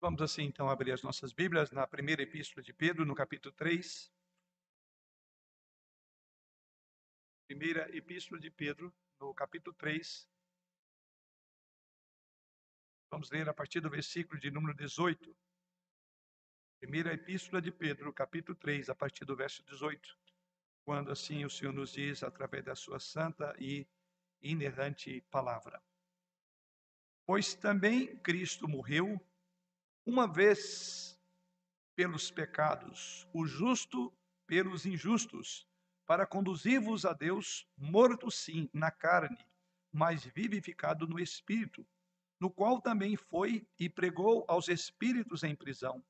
Vamos assim então abrir as nossas Bíblias na primeira epístola de Pedro, no capítulo 3. Primeira epístola de Pedro, no capítulo 3. Vamos ler a partir do versículo de número 18. Primeira epístola de Pedro, capítulo 3, a partir do verso 18. Quando assim o Senhor nos diz através da sua santa e inerrante palavra. Pois também Cristo morreu uma vez pelos pecados, o justo pelos injustos, para conduzir-vos a Deus, morto sim na carne, mas vivificado no espírito, no qual também foi e pregou aos espíritos em prisão,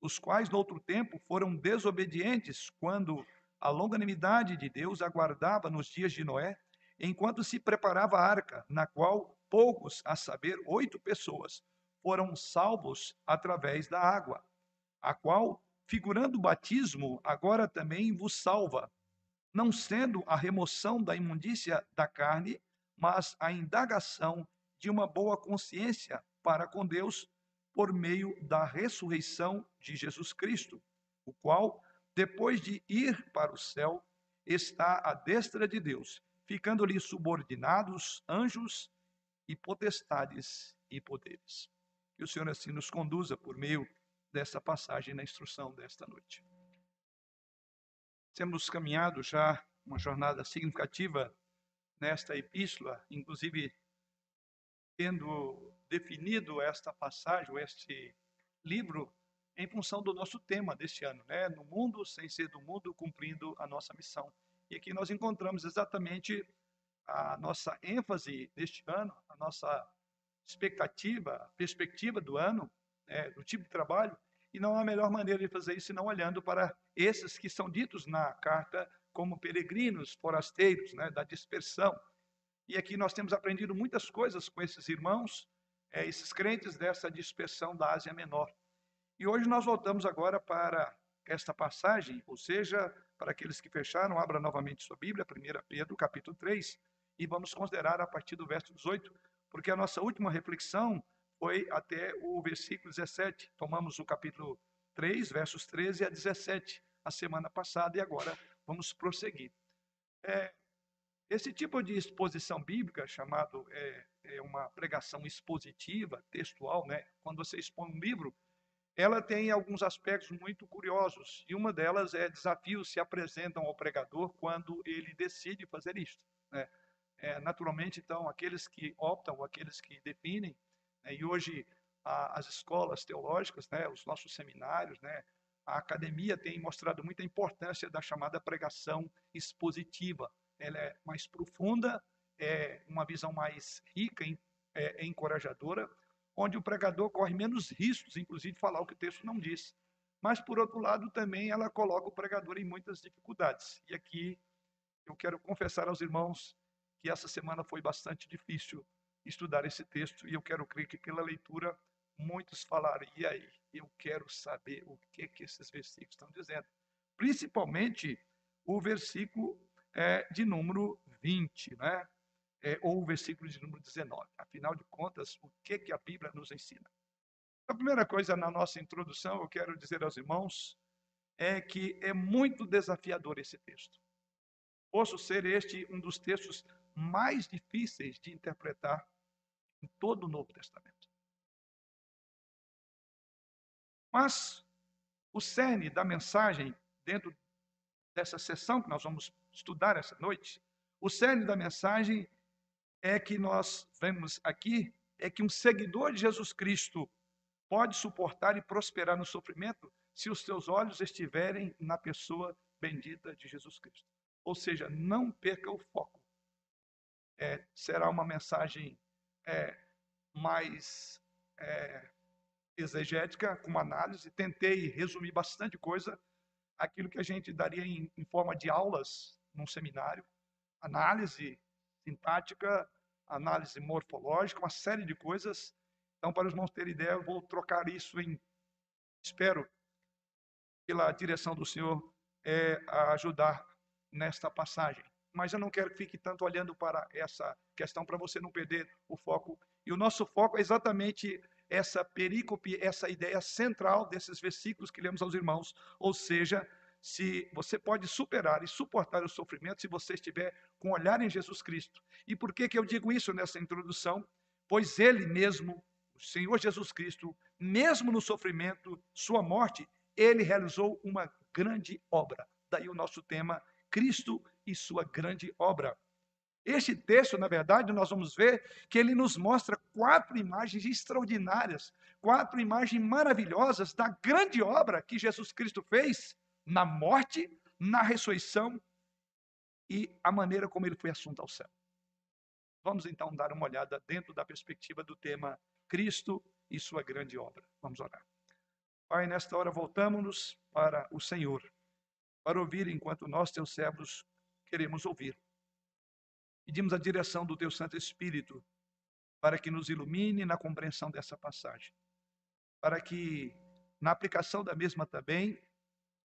os quais no outro tempo foram desobedientes quando a longanimidade de Deus aguardava nos dias de Noé, enquanto se preparava a arca, na qual poucos, a saber, oito pessoas, foram salvos através da água, a qual, figurando o batismo, agora também vos salva, não sendo a remoção da imundícia da carne, mas a indagação de uma boa consciência para com Deus por meio da ressurreição de Jesus Cristo, o qual, depois de ir para o céu, está à destra de Deus, ficando-lhe subordinados anjos e potestades e poderes. Que o Senhor assim nos conduza por meio dessa passagem na instrução desta noite. Temos caminhado já uma jornada significativa nesta epístola, inclusive tendo definido esta passagem, este livro, em função do nosso tema deste ano, né? No mundo sem ser do mundo, cumprindo a nossa missão. E aqui nós encontramos exatamente a nossa ênfase deste ano, a nossa expectativa, perspectiva do ano, é, do tipo de trabalho, e não há melhor maneira de fazer isso senão olhando para esses que são ditos na carta como peregrinos, forasteiros, né, da dispersão. E aqui nós temos aprendido muitas coisas com esses irmãos, é, esses crentes dessa dispersão da Ásia Menor. E hoje nós voltamos agora para esta passagem, ou seja, para aqueles que fecharam, abra novamente sua Bíblia, 1 Pedro, capítulo 3, e vamos considerar a partir do verso 18 porque a nossa última reflexão foi até o versículo 17. Tomamos o capítulo 3, versos 13 a 17, a semana passada, e agora vamos prosseguir. É, esse tipo de exposição bíblica, chamado é, é uma pregação expositiva, textual, né? quando você expõe um livro, ela tem alguns aspectos muito curiosos, e uma delas é desafios se apresentam ao pregador quando ele decide fazer isto. Né? É, naturalmente, então, aqueles que optam, aqueles que definem, né, e hoje a, as escolas teológicas, né, os nossos seminários, né, a academia tem mostrado muita importância da chamada pregação expositiva. Ela é mais profunda, é uma visão mais rica, é, é encorajadora, onde o pregador corre menos riscos, inclusive, de falar o que o texto não diz. Mas, por outro lado, também ela coloca o pregador em muitas dificuldades. E aqui eu quero confessar aos irmãos que essa semana foi bastante difícil estudar esse texto e eu quero crer que pela leitura muitos falaram, e aí, eu quero saber o que que esses versículos estão dizendo. Principalmente o versículo é, de número 20, né? É, ou o versículo de número 19. Afinal de contas, o que que a Bíblia nos ensina? A primeira coisa na nossa introdução, eu quero dizer aos irmãos, é que é muito desafiador esse texto. Posso ser este um dos textos mais difíceis de interpretar em todo o Novo Testamento. Mas o cerne da mensagem, dentro dessa sessão que nós vamos estudar essa noite, o cerne da mensagem é que nós vemos aqui é que um seguidor de Jesus Cristo pode suportar e prosperar no sofrimento se os seus olhos estiverem na pessoa bendita de Jesus Cristo. Ou seja, não perca o foco é, será uma mensagem é, mais é, exegética, com análise. Tentei resumir bastante coisa, aquilo que a gente daria em, em forma de aulas num seminário, análise sintática, análise morfológica, uma série de coisas. Então, para os irmãos terem ideia, eu vou trocar isso em, espero, pela direção do Senhor, é, a ajudar nesta passagem mas eu não quero que fique tanto olhando para essa questão para você não perder o foco. E o nosso foco é exatamente essa perícope, essa ideia central desses versículos que lemos aos irmãos, ou seja, se você pode superar e suportar o sofrimento se você estiver com olhar em Jesus Cristo. E por que que eu digo isso nessa introdução? Pois ele mesmo, o Senhor Jesus Cristo, mesmo no sofrimento, sua morte, ele realizou uma grande obra. Daí o nosso tema, Cristo e sua grande obra. Este texto, na verdade, nós vamos ver que ele nos mostra quatro imagens extraordinárias, quatro imagens maravilhosas da grande obra que Jesus Cristo fez na morte, na ressurreição e a maneira como ele foi assunto ao céu. Vamos então dar uma olhada dentro da perspectiva do tema Cristo e sua grande obra. Vamos orar. Pai, nesta hora voltamos-nos para o Senhor, para ouvir enquanto nós, teus servos, queremos ouvir. Pedimos a direção do Teu Santo Espírito para que nos ilumine na compreensão dessa passagem, para que na aplicação da mesma também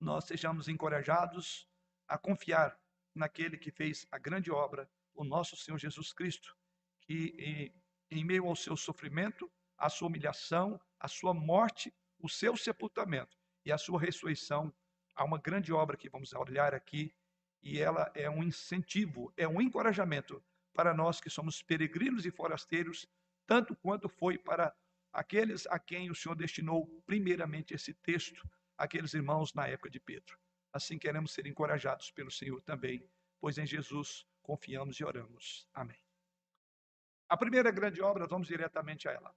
nós sejamos encorajados a confiar naquele que fez a grande obra, o nosso Senhor Jesus Cristo, que em, meio ao seu sofrimento, a sua humilhação, a sua morte, o seu sepultamento e a sua ressurreição, há uma grande obra que vamos olhar aqui e ela é um incentivo, é um encorajamento para nós que somos peregrinos e forasteiros, tanto quanto foi para aqueles a quem o Senhor destinou primeiramente esse texto, aqueles irmãos na época de Pedro. Assim queremos ser encorajados pelo Senhor também, pois em Jesus confiamos e oramos. Amém. A primeira grande obra, vamos diretamente a ela.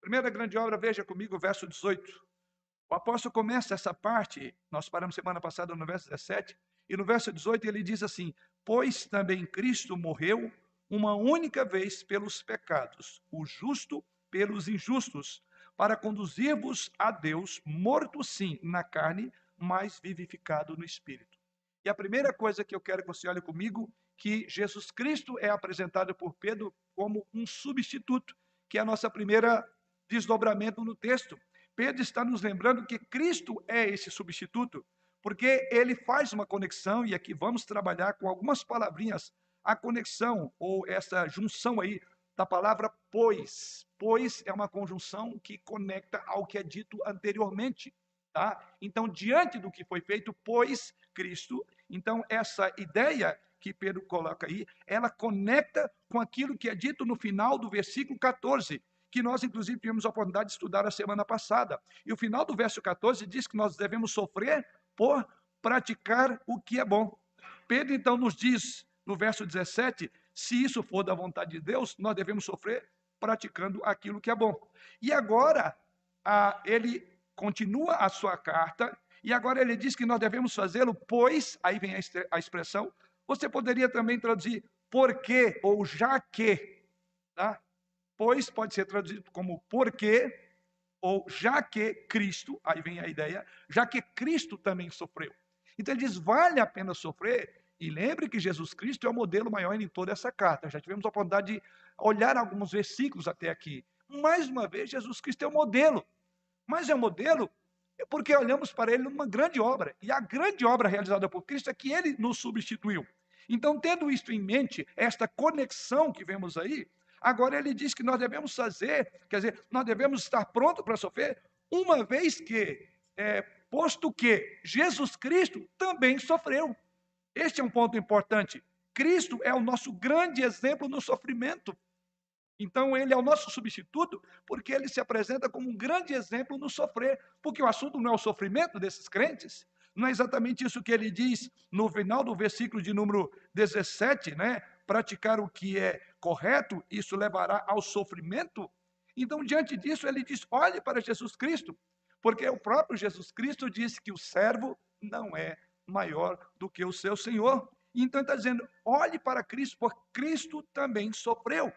Primeira grande obra, veja comigo o verso 18. O apóstolo começa essa parte, nós paramos semana passada no verso 17, e no verso 18 ele diz assim: Pois também Cristo morreu uma única vez pelos pecados, o justo pelos injustos, para conduzir-vos a Deus, morto sim na carne, mas vivificado no espírito. E a primeira coisa que eu quero que você olhe comigo, que Jesus Cristo é apresentado por Pedro como um substituto, que é a nossa primeira desdobramento no texto. Pedro está nos lembrando que Cristo é esse substituto porque ele faz uma conexão, e aqui vamos trabalhar com algumas palavrinhas, a conexão, ou essa junção aí da palavra pois. Pois é uma conjunção que conecta ao que é dito anteriormente. Tá? Então, diante do que foi feito, pois Cristo, então essa ideia que Pedro coloca aí, ela conecta com aquilo que é dito no final do versículo 14, que nós, inclusive, tivemos a oportunidade de estudar a semana passada. E o final do verso 14 diz que nós devemos sofrer por praticar o que é bom. Pedro então nos diz no verso 17: se isso for da vontade de Deus, nós devemos sofrer praticando aquilo que é bom. E agora, a, ele continua a sua carta, e agora ele diz que nós devemos fazê-lo, pois, aí vem a, a expressão, você poderia também traduzir porque ou já que, tá? Pois pode ser traduzido como porque, ou já que Cristo, aí vem a ideia, já que Cristo também sofreu. Então ele diz: vale a pena sofrer. E lembre que Jesus Cristo é o modelo maior em toda essa carta. Já tivemos a oportunidade de olhar alguns versículos até aqui. Mais uma vez, Jesus Cristo é o modelo. Mas é o modelo porque olhamos para ele numa grande obra. E a grande obra realizada por Cristo é que ele nos substituiu. Então, tendo isto em mente, esta conexão que vemos aí, Agora ele diz que nós devemos fazer, quer dizer, nós devemos estar prontos para sofrer, uma vez que, é, posto que Jesus Cristo também sofreu. Este é um ponto importante. Cristo é o nosso grande exemplo no sofrimento. Então, ele é o nosso substituto, porque ele se apresenta como um grande exemplo no sofrer. Porque o assunto não é o sofrimento desses crentes, não é exatamente isso que ele diz no final do versículo de número 17, né? Praticar o que é correto, isso levará ao sofrimento. Então, diante disso, ele diz: olhe para Jesus Cristo, porque o próprio Jesus Cristo disse que o servo não é maior do que o seu Senhor. Então, está dizendo: olhe para Cristo, porque Cristo também sofreu.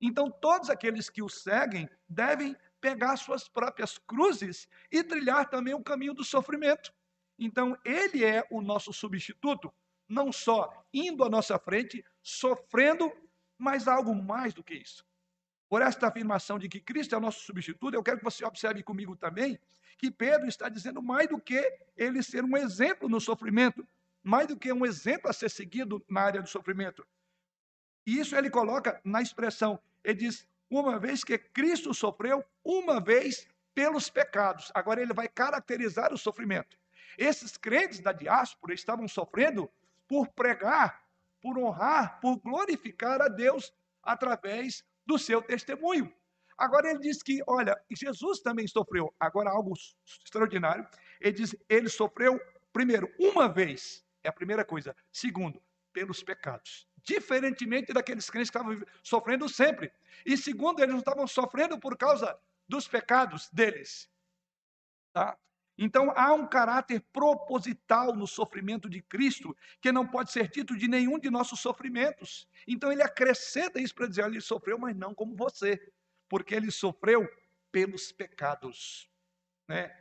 Então, todos aqueles que o seguem devem pegar suas próprias cruzes e trilhar também o caminho do sofrimento. Então, ele é o nosso substituto, não só indo à nossa frente, sofrendo mas algo mais do que isso. Por esta afirmação de que Cristo é o nosso substituto, eu quero que você observe comigo também que Pedro está dizendo mais do que ele ser um exemplo no sofrimento, mais do que um exemplo a ser seguido na área do sofrimento. E isso ele coloca na expressão, ele diz, uma vez que Cristo sofreu uma vez pelos pecados. Agora ele vai caracterizar o sofrimento. Esses crentes da diáspora estavam sofrendo por pregar, por honrar, por glorificar a Deus através do seu testemunho. Agora ele diz que, olha, Jesus também sofreu. Agora algo extraordinário. Ele diz, ele sofreu primeiro uma vez, é a primeira coisa. Segundo, pelos pecados. Diferentemente daqueles crentes que estavam sofrendo sempre. E segundo, eles não estavam sofrendo por causa dos pecados deles. Tá? Então há um caráter proposital no sofrimento de Cristo que não pode ser dito de nenhum de nossos sofrimentos. Então ele acrescenta isso para dizer: ele sofreu, mas não como você porque ele sofreu pelos pecados. Né?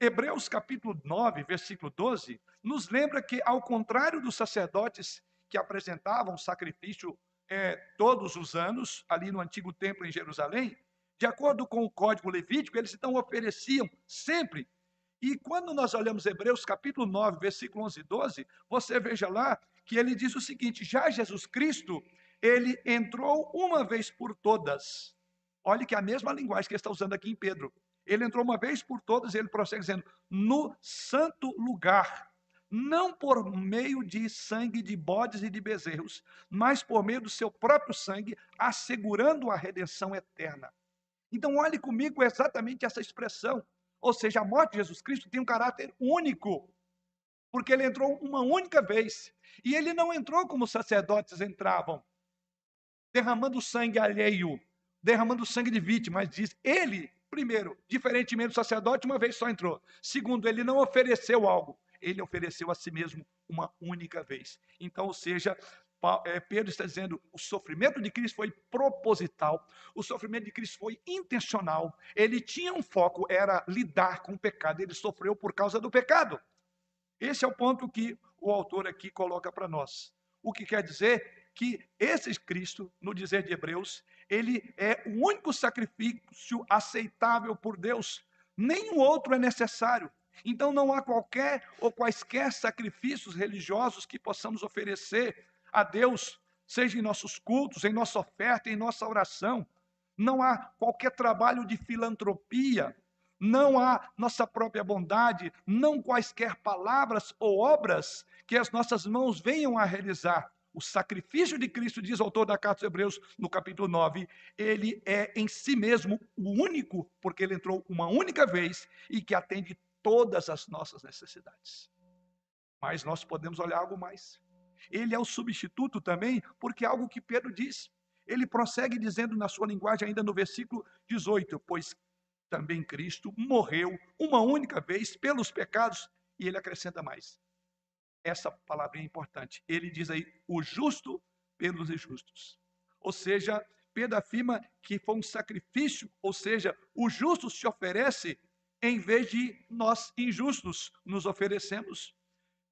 Hebreus capítulo 9, versículo 12, nos lembra que, ao contrário dos sacerdotes que apresentavam sacrifício é, todos os anos, ali no antigo templo em Jerusalém, de acordo com o código levítico, eles então ofereciam sempre. E quando nós olhamos Hebreus capítulo 9, versículo 11 e 12, você veja lá que ele diz o seguinte: já Jesus Cristo, ele entrou uma vez por todas Olhe que é a mesma linguagem que ele está usando aqui em Pedro. Ele entrou uma vez por todas e ele prossegue dizendo: no santo lugar, não por meio de sangue de bodes e de bezerros, mas por meio do seu próprio sangue, assegurando a redenção eterna. Então, olhe comigo exatamente essa expressão. Ou seja, a morte de Jesus Cristo tem um caráter único, porque ele entrou uma única vez. E ele não entrou como os sacerdotes entravam, derramando sangue alheio derramando sangue de vítima, mas diz, ele, primeiro, diferentemente do sacerdote, uma vez só entrou. Segundo, ele não ofereceu algo, ele ofereceu a si mesmo uma única vez. Então, ou seja, Pedro está dizendo: o sofrimento de Cristo foi proposital, o sofrimento de Cristo foi intencional, ele tinha um foco, era lidar com o pecado, ele sofreu por causa do pecado. Esse é o ponto que o autor aqui coloca para nós. O que quer dizer que esse Cristo, no dizer de Hebreus, ele é o único sacrifício aceitável por Deus. Nenhum outro é necessário. Então não há qualquer ou quaisquer sacrifícios religiosos que possamos oferecer a Deus, seja em nossos cultos, em nossa oferta, em nossa oração. Não há qualquer trabalho de filantropia, não há nossa própria bondade, não quaisquer palavras ou obras que as nossas mãos venham a realizar. O sacrifício de Cristo, diz o autor da carta aos Hebreus, no capítulo 9, ele é em si mesmo o único, porque ele entrou uma única vez e que atende todas as nossas necessidades. Mas nós podemos olhar algo mais. Ele é o substituto também, porque é algo que Pedro diz. Ele prossegue dizendo na sua linguagem, ainda no versículo 18: Pois também Cristo morreu uma única vez pelos pecados, e ele acrescenta mais: essa palavra é importante. Ele diz aí, o justo pelos injustos. Ou seja, Pedro afirma que foi um sacrifício, ou seja, o justo se oferece em vez de nós injustos nos oferecemos.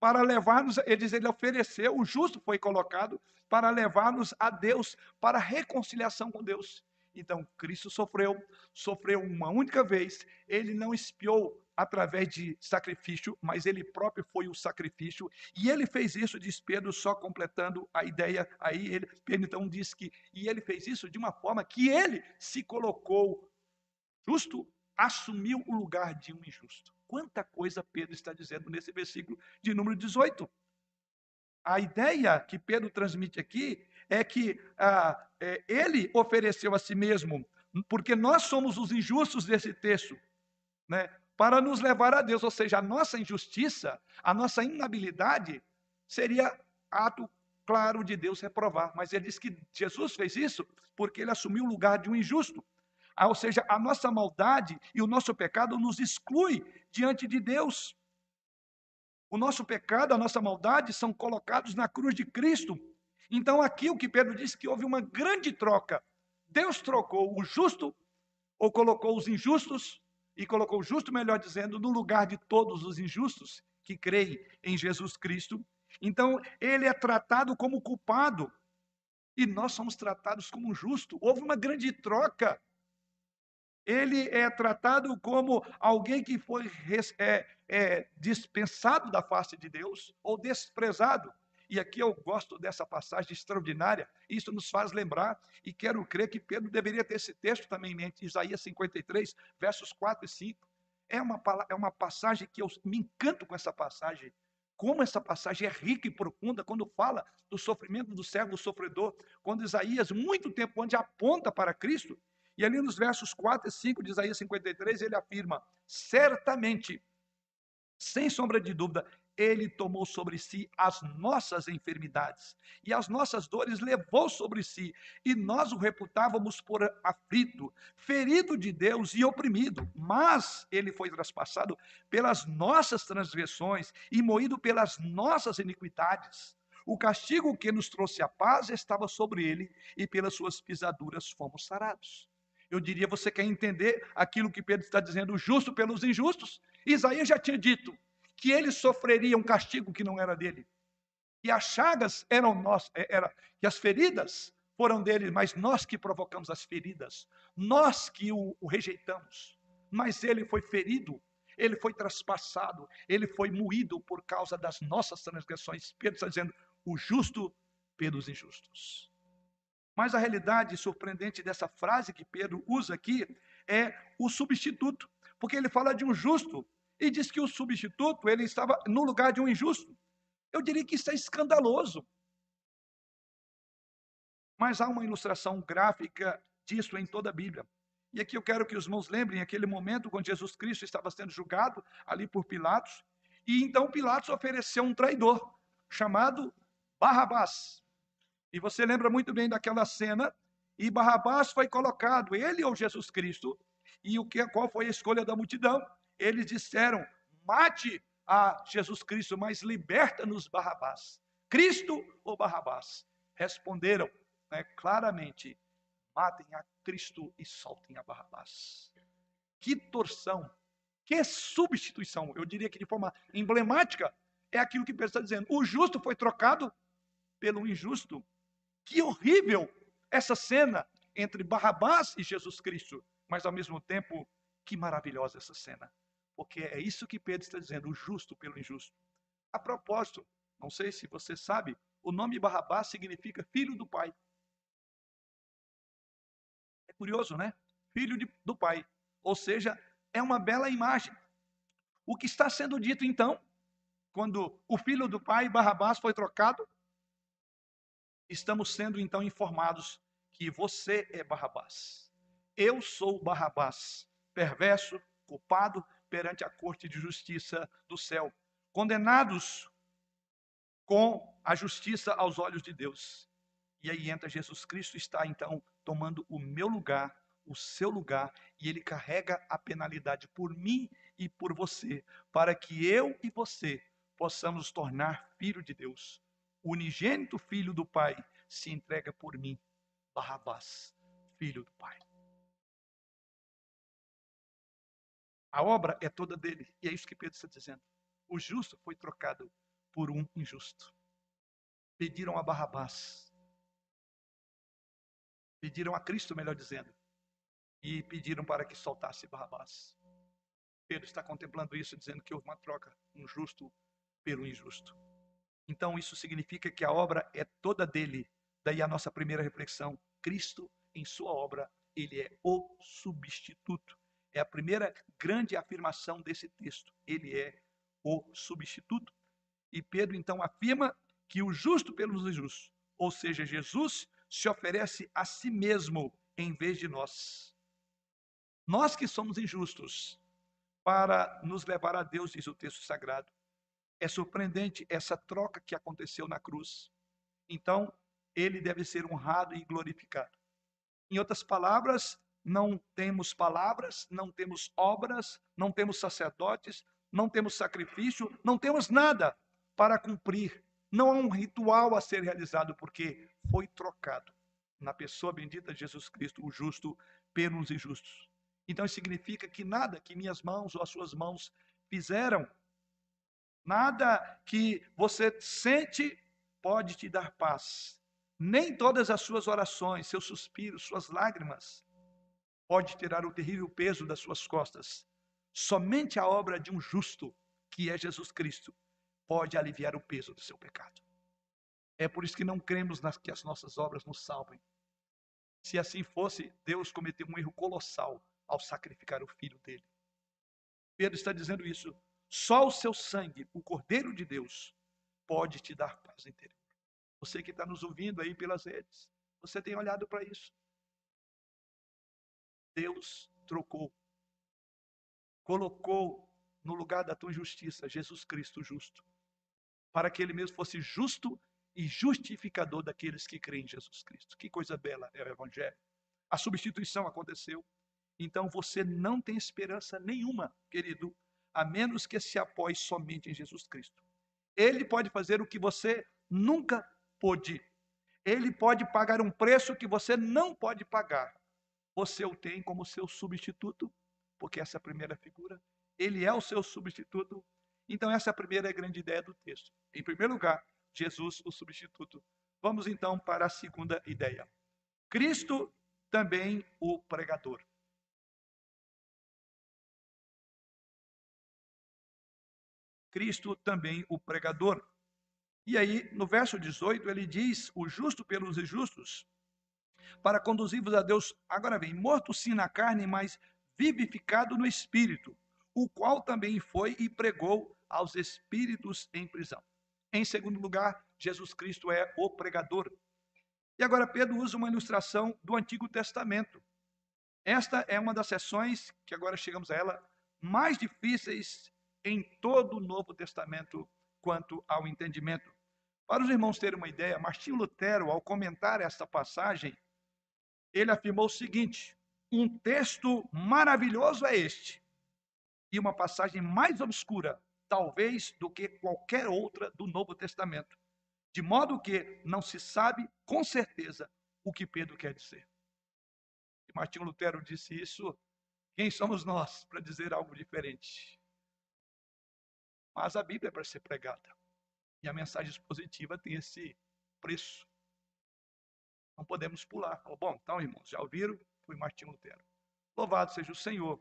Para levar-nos, ele diz, ele ofereceu, o justo foi colocado para levar-nos a Deus, para a reconciliação com Deus. Então, Cristo sofreu, sofreu uma única vez, ele não espiou através de sacrifício, mas ele próprio foi o sacrifício, e ele fez isso, diz Pedro, só completando a ideia, aí ele, Pedro então diz que, e ele fez isso de uma forma que ele se colocou justo, assumiu o lugar de um injusto. Quanta coisa Pedro está dizendo nesse versículo de número 18. A ideia que Pedro transmite aqui é que ah, é, ele ofereceu a si mesmo, porque nós somos os injustos desse texto, né? para nos levar a Deus, ou seja, a nossa injustiça, a nossa inabilidade seria ato claro de Deus reprovar. Mas ele diz que Jesus fez isso porque ele assumiu o lugar de um injusto. Ah, ou seja, a nossa maldade e o nosso pecado nos exclui diante de Deus. O nosso pecado, a nossa maldade são colocados na cruz de Cristo. Então, aqui o que Pedro disse que houve uma grande troca. Deus trocou o justo, ou colocou os injustos, e colocou o justo, melhor dizendo, no lugar de todos os injustos que creem em Jesus Cristo. Então, ele é tratado como culpado e nós somos tratados como justo. Houve uma grande troca. Ele é tratado como alguém que foi é, é, dispensado da face de Deus ou desprezado. E aqui eu gosto dessa passagem extraordinária, isso nos faz lembrar, e quero crer que Pedro deveria ter esse texto também em mente, Isaías 53, versos 4 e 5. É uma, é uma passagem que eu me encanto com essa passagem. Como essa passagem é rica e profunda quando fala do sofrimento do servo sofredor, quando Isaías, muito tempo antes, aponta para Cristo. E ali nos versos 4 e 5 de Isaías 53, ele afirma: certamente, sem sombra de dúvida, ele tomou sobre si as nossas enfermidades e as nossas dores levou sobre si, e nós o reputávamos por aflito, ferido de Deus e oprimido. Mas ele foi traspassado pelas nossas transgressões e moído pelas nossas iniquidades. O castigo que nos trouxe a paz estava sobre ele, e pelas suas pisaduras fomos sarados. Eu diria, você quer entender aquilo que Pedro está dizendo, justo pelos injustos? Isaías já tinha dito: que ele sofreria um castigo que não era dele. E as chagas eram nós, é, era que as feridas foram dele, mas nós que provocamos as feridas, nós que o, o rejeitamos. Mas ele foi ferido, ele foi traspassado, ele foi moído por causa das nossas transgressões. Pedro está dizendo: o justo pelos injustos. Mas a realidade surpreendente dessa frase que Pedro usa aqui é o substituto, porque ele fala de um justo e diz que o substituto ele estava no lugar de um injusto. Eu diria que isso é escandaloso. Mas há uma ilustração gráfica disso em toda a Bíblia. E aqui eu quero que os irmãos lembrem aquele momento quando Jesus Cristo estava sendo julgado ali por Pilatos, e então Pilatos ofereceu um traidor chamado Barrabás. E você lembra muito bem daquela cena, e Barrabás foi colocado, ele ou Jesus Cristo, e o que qual foi a escolha da multidão? eles disseram: mate a Jesus Cristo, mas liberta-nos Barrabás. Cristo ou Barrabás? Responderam né, claramente: matem a Cristo e soltem a Barrabás. Que torção, que substituição. Eu diria que de forma emblemática é aquilo que Pedro está dizendo. O justo foi trocado pelo injusto. Que horrível essa cena entre Barrabás e Jesus Cristo. Mas ao mesmo tempo, que maravilhosa essa cena. Porque é isso que Pedro está dizendo, o justo pelo injusto. A propósito, não sei se você sabe, o nome Barrabás significa filho do pai. É curioso, né? Filho de, do pai. Ou seja, é uma bela imagem. O que está sendo dito então, quando o filho do pai, Barrabás, foi trocado, estamos sendo então informados que você é Barrabás. Eu sou Barrabás, perverso, culpado, perante a corte de justiça do céu, condenados com a justiça aos olhos de Deus. E aí entra Jesus Cristo, está então tomando o meu lugar, o seu lugar, e ele carrega a penalidade por mim e por você, para que eu e você possamos tornar filho de Deus. O unigênito filho do Pai se entrega por mim, Barrabás, filho do Pai. A obra é toda dele. E é isso que Pedro está dizendo. O justo foi trocado por um injusto. Pediram a Barrabás. Pediram a Cristo, melhor dizendo. E pediram para que soltasse Barrabás. Pedro está contemplando isso, dizendo que houve uma troca, um justo pelo injusto. Então, isso significa que a obra é toda dele. Daí a nossa primeira reflexão: Cristo, em sua obra, ele é o substituto. É a primeira grande afirmação desse texto. Ele é o substituto. E Pedro então afirma que o justo pelos injustos, ou seja, Jesus se oferece a si mesmo em vez de nós. Nós que somos injustos, para nos levar a Deus, diz o texto sagrado. É surpreendente essa troca que aconteceu na cruz. Então, ele deve ser honrado e glorificado. Em outras palavras, não temos palavras, não temos obras, não temos sacerdotes, não temos sacrifício, não temos nada para cumprir. Não há um ritual a ser realizado, porque foi trocado na pessoa bendita de Jesus Cristo, o justo, pelos injustos. Então isso significa que nada que minhas mãos ou as suas mãos fizeram, nada que você sente pode te dar paz. Nem todas as suas orações, seus suspiros, suas lágrimas pode tirar o terrível peso das suas costas. Somente a obra de um justo, que é Jesus Cristo, pode aliviar o peso do seu pecado. É por isso que não cremos nas, que as nossas obras nos salvem. Se assim fosse, Deus cometeu um erro colossal ao sacrificar o filho dele. Pedro está dizendo isso. Só o seu sangue, o Cordeiro de Deus, pode te dar paz interior. Você que está nos ouvindo aí pelas redes, você tem olhado para isso. Deus trocou, colocou no lugar da tua injustiça Jesus Cristo justo, para que ele mesmo fosse justo e justificador daqueles que creem em Jesus Cristo. Que coisa bela é o Evangelho. A substituição aconteceu. Então você não tem esperança nenhuma, querido, a menos que se apoie somente em Jesus Cristo. Ele pode fazer o que você nunca pôde. Ele pode pagar um preço que você não pode pagar. Você o tem como seu substituto, porque essa é a primeira figura. Ele é o seu substituto. Então, essa é a primeira grande ideia do texto. Em primeiro lugar, Jesus, o substituto. Vamos então para a segunda ideia. Cristo também o pregador. Cristo também o pregador. E aí, no verso 18, ele diz: O justo pelos injustos, para conduzir-vos a Deus. Agora vem, morto sim na carne, mas vivificado no espírito, o qual também foi e pregou aos espíritos em prisão. Em segundo lugar, Jesus Cristo é o pregador. E agora Pedro usa uma ilustração do Antigo Testamento. Esta é uma das sessões que agora chegamos a ela mais difíceis em todo o Novo Testamento quanto ao entendimento. Para os irmãos terem uma ideia, Martinho Lutero, ao comentar esta passagem, ele afirmou o seguinte: um texto maravilhoso é este, e uma passagem mais obscura talvez do que qualquer outra do Novo Testamento. De modo que não se sabe com certeza o que Pedro quer dizer. E Martinho Lutero disse isso. Quem somos nós para dizer algo diferente? Mas a Bíblia é para ser pregada. E a mensagem expositiva tem esse preço. Não podemos pular. Bom, então, irmãos, já ouviram? Foi Martinho Lutero. Louvado seja o Senhor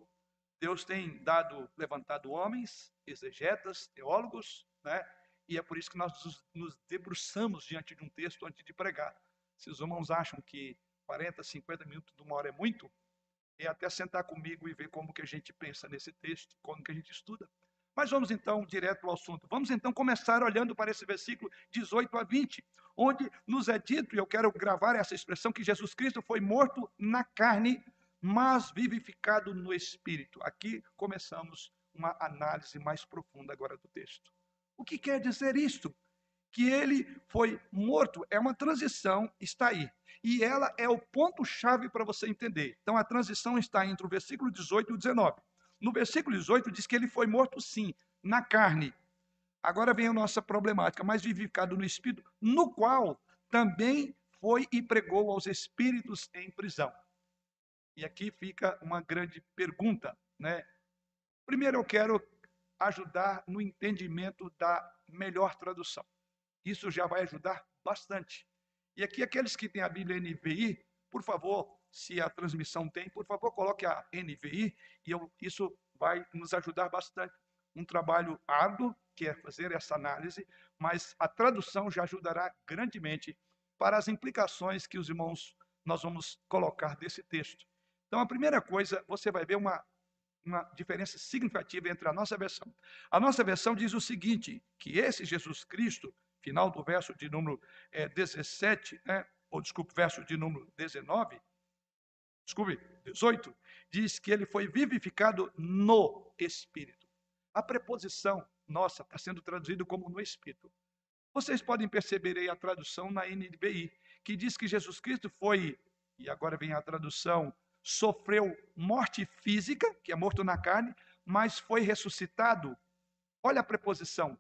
Deus tem dado, levantado homens, exegetas, teólogos, né? E é por isso que nós nos debruçamos diante de um texto antes de pregar. Se os irmãos acham que 40, 50 minutos de uma hora é muito, é até sentar comigo e ver como que a gente pensa nesse texto, como que a gente estuda. Mas vamos então direto ao assunto. Vamos então começar olhando para esse versículo 18 a 20, onde nos é dito, e eu quero gravar essa expressão, que Jesus Cristo foi morto na carne mas vivificado no espírito. Aqui começamos uma análise mais profunda agora do texto. O que quer dizer isto? Que ele foi morto, é uma transição, está aí. E ela é o ponto-chave para você entender. Então a transição está entre o versículo 18 e o 19. No versículo 18 diz que ele foi morto sim, na carne. Agora vem a nossa problemática, mas vivificado no espírito, no qual também foi e pregou aos espíritos em prisão. E aqui fica uma grande pergunta, né? Primeiro eu quero ajudar no entendimento da melhor tradução. Isso já vai ajudar bastante. E aqui aqueles que têm a Bíblia NVI, por favor, se a transmissão tem, por favor, coloque a NVI e eu, isso vai nos ajudar bastante. Um trabalho árduo, que é fazer essa análise, mas a tradução já ajudará grandemente para as implicações que os irmãos nós vamos colocar desse texto. Então, a primeira coisa, você vai ver uma, uma diferença significativa entre a nossa versão. A nossa versão diz o seguinte: que esse Jesus Cristo, final do verso de número é, 17, né, ou desculpe, verso de número 19, desculpe, 18, diz que ele foi vivificado no Espírito. A preposição nossa está sendo traduzida como no Espírito. Vocês podem perceber aí a tradução na NBI, que diz que Jesus Cristo foi, e agora vem a tradução sofreu morte física, que é morto na carne, mas foi ressuscitado. Olha a preposição,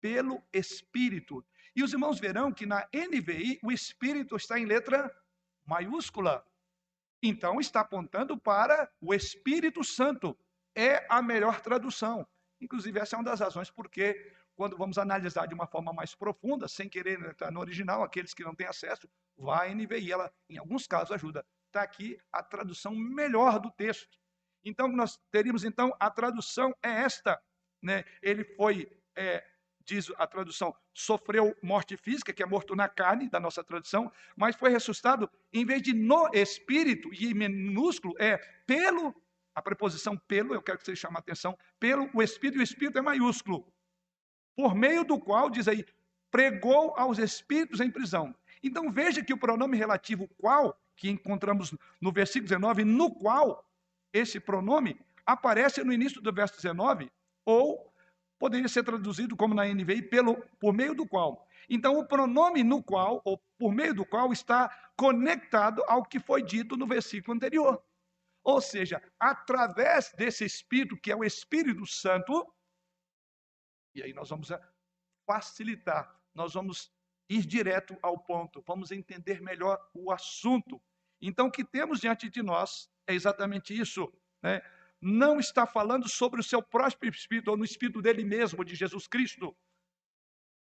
pelo Espírito. E os irmãos verão que na NVI o Espírito está em letra maiúscula. Então está apontando para o Espírito Santo. É a melhor tradução. Inclusive, essa é uma das razões porque, quando vamos analisar de uma forma mais profunda, sem querer entrar no original, aqueles que não têm acesso, vá à NVI. Ela, em alguns casos, ajuda está aqui a tradução melhor do texto. Então, nós teríamos, então, a tradução é esta. Né? Ele foi, é, diz a tradução, sofreu morte física, que é morto na carne, da nossa tradução, mas foi ressuscitado, em vez de no espírito, e minúsculo, é pelo, a preposição pelo, eu quero que vocês chamem a atenção, pelo o espírito, e o espírito é maiúsculo, por meio do qual, diz aí, pregou aos espíritos em prisão. Então veja que o pronome relativo qual, que encontramos no versículo 19, no qual esse pronome aparece no início do verso 19, ou poderia ser traduzido como na NVI, pelo, por meio do qual. Então, o pronome no qual, ou por meio do qual, está conectado ao que foi dito no versículo anterior. Ou seja, através desse Espírito, que é o Espírito Santo, e aí nós vamos facilitar, nós vamos ir direto ao ponto, vamos entender melhor o assunto. Então, o que temos diante de nós é exatamente isso. Né? Não está falando sobre o seu próprio espírito, ou no espírito dele mesmo, de Jesus Cristo,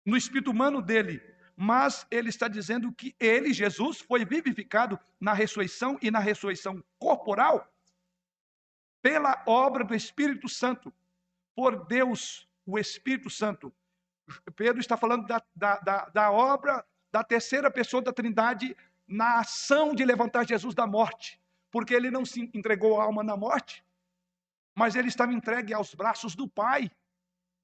no espírito humano dele, mas ele está dizendo que ele, Jesus, foi vivificado na ressurreição e na ressurreição corporal pela obra do Espírito Santo, por Deus, o Espírito Santo. Pedro está falando da, da, da, da obra da terceira pessoa da Trindade na ação de levantar Jesus da morte porque ele não se entregou a alma na morte, mas ele estava entregue aos braços do Pai,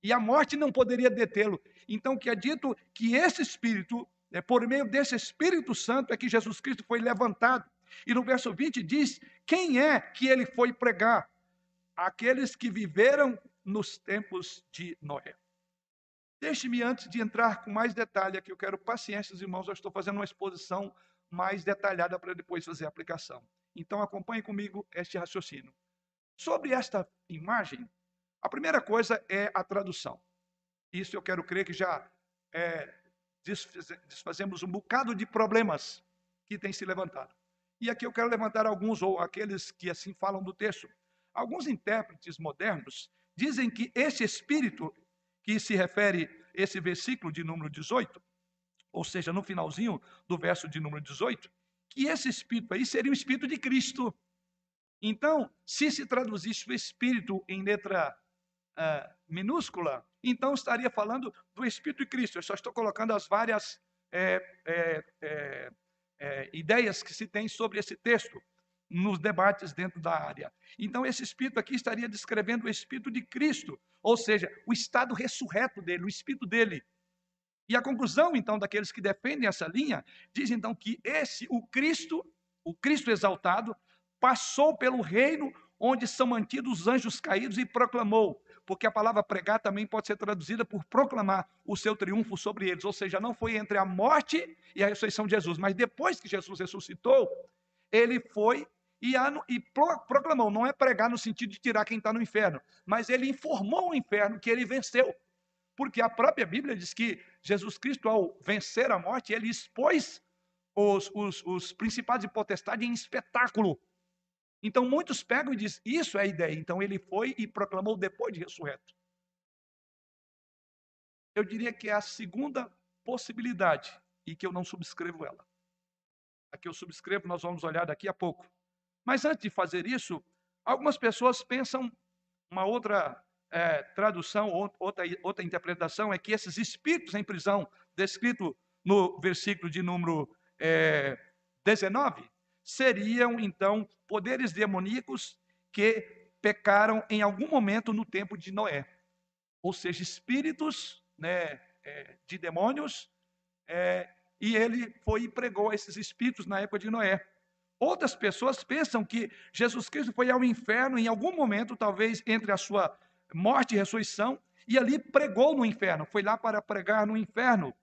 e a morte não poderia detê-lo. Então, que é dito que esse Espírito, é, por meio desse Espírito Santo, é que Jesus Cristo foi levantado. E no verso 20 diz: quem é que ele foi pregar? Aqueles que viveram nos tempos de Noé. Deixe-me, antes de entrar com mais detalhe, aqui eu quero paciência, irmãos, eu estou fazendo uma exposição mais detalhada para depois fazer a aplicação. Então acompanhe comigo este raciocínio. Sobre esta imagem, a primeira coisa é a tradução. Isso eu quero crer que já é, desfazemos um bocado de problemas que têm se levantado. E aqui eu quero levantar alguns, ou aqueles que assim falam do texto. Alguns intérpretes modernos dizem que esse espírito que se refere esse versículo de número 18, ou seja, no finalzinho do verso de número 18, que esse espírito aí seria o espírito de Cristo. Então, se se traduzisse o espírito em letra uh, minúscula, então estaria falando do espírito de Cristo. Eu só estou colocando as várias é, é, é, é, ideias que se tem sobre esse texto nos debates dentro da área. Então, esse espírito aqui estaria descrevendo o espírito de Cristo, ou seja, o estado ressurreto dele, o espírito dele. E a conclusão, então, daqueles que defendem essa linha, diz então que esse, o Cristo, o Cristo exaltado, passou pelo reino onde são mantidos os anjos caídos e proclamou, porque a palavra pregar também pode ser traduzida por proclamar o seu triunfo sobre eles, ou seja, não foi entre a morte e a ressurreição de Jesus, mas depois que Jesus ressuscitou, ele foi e, e proclamou, não é pregar no sentido de tirar quem está no inferno, mas ele informou o inferno que ele venceu. Porque a própria Bíblia diz que Jesus Cristo, ao vencer a morte, ele expôs os, os, os principados e potestades em espetáculo. Então muitos pegam e dizem, isso é a ideia. Então ele foi e proclamou depois de ressurreto. Eu diria que é a segunda possibilidade e que eu não subscrevo ela. A que eu subscrevo nós vamos olhar daqui a pouco. Mas antes de fazer isso, algumas pessoas pensam uma outra é, tradução, outra, outra interpretação, é que esses espíritos em prisão, descrito no versículo de número é, 19, seriam então poderes demoníacos que pecaram em algum momento no tempo de Noé. Ou seja, espíritos né, é, de demônios, é, e ele foi e pregou a esses espíritos na época de Noé. Outras pessoas pensam que Jesus Cristo foi ao inferno em algum momento, talvez entre a sua morte e ressurreição, e ali pregou no inferno, foi lá para pregar no inferno.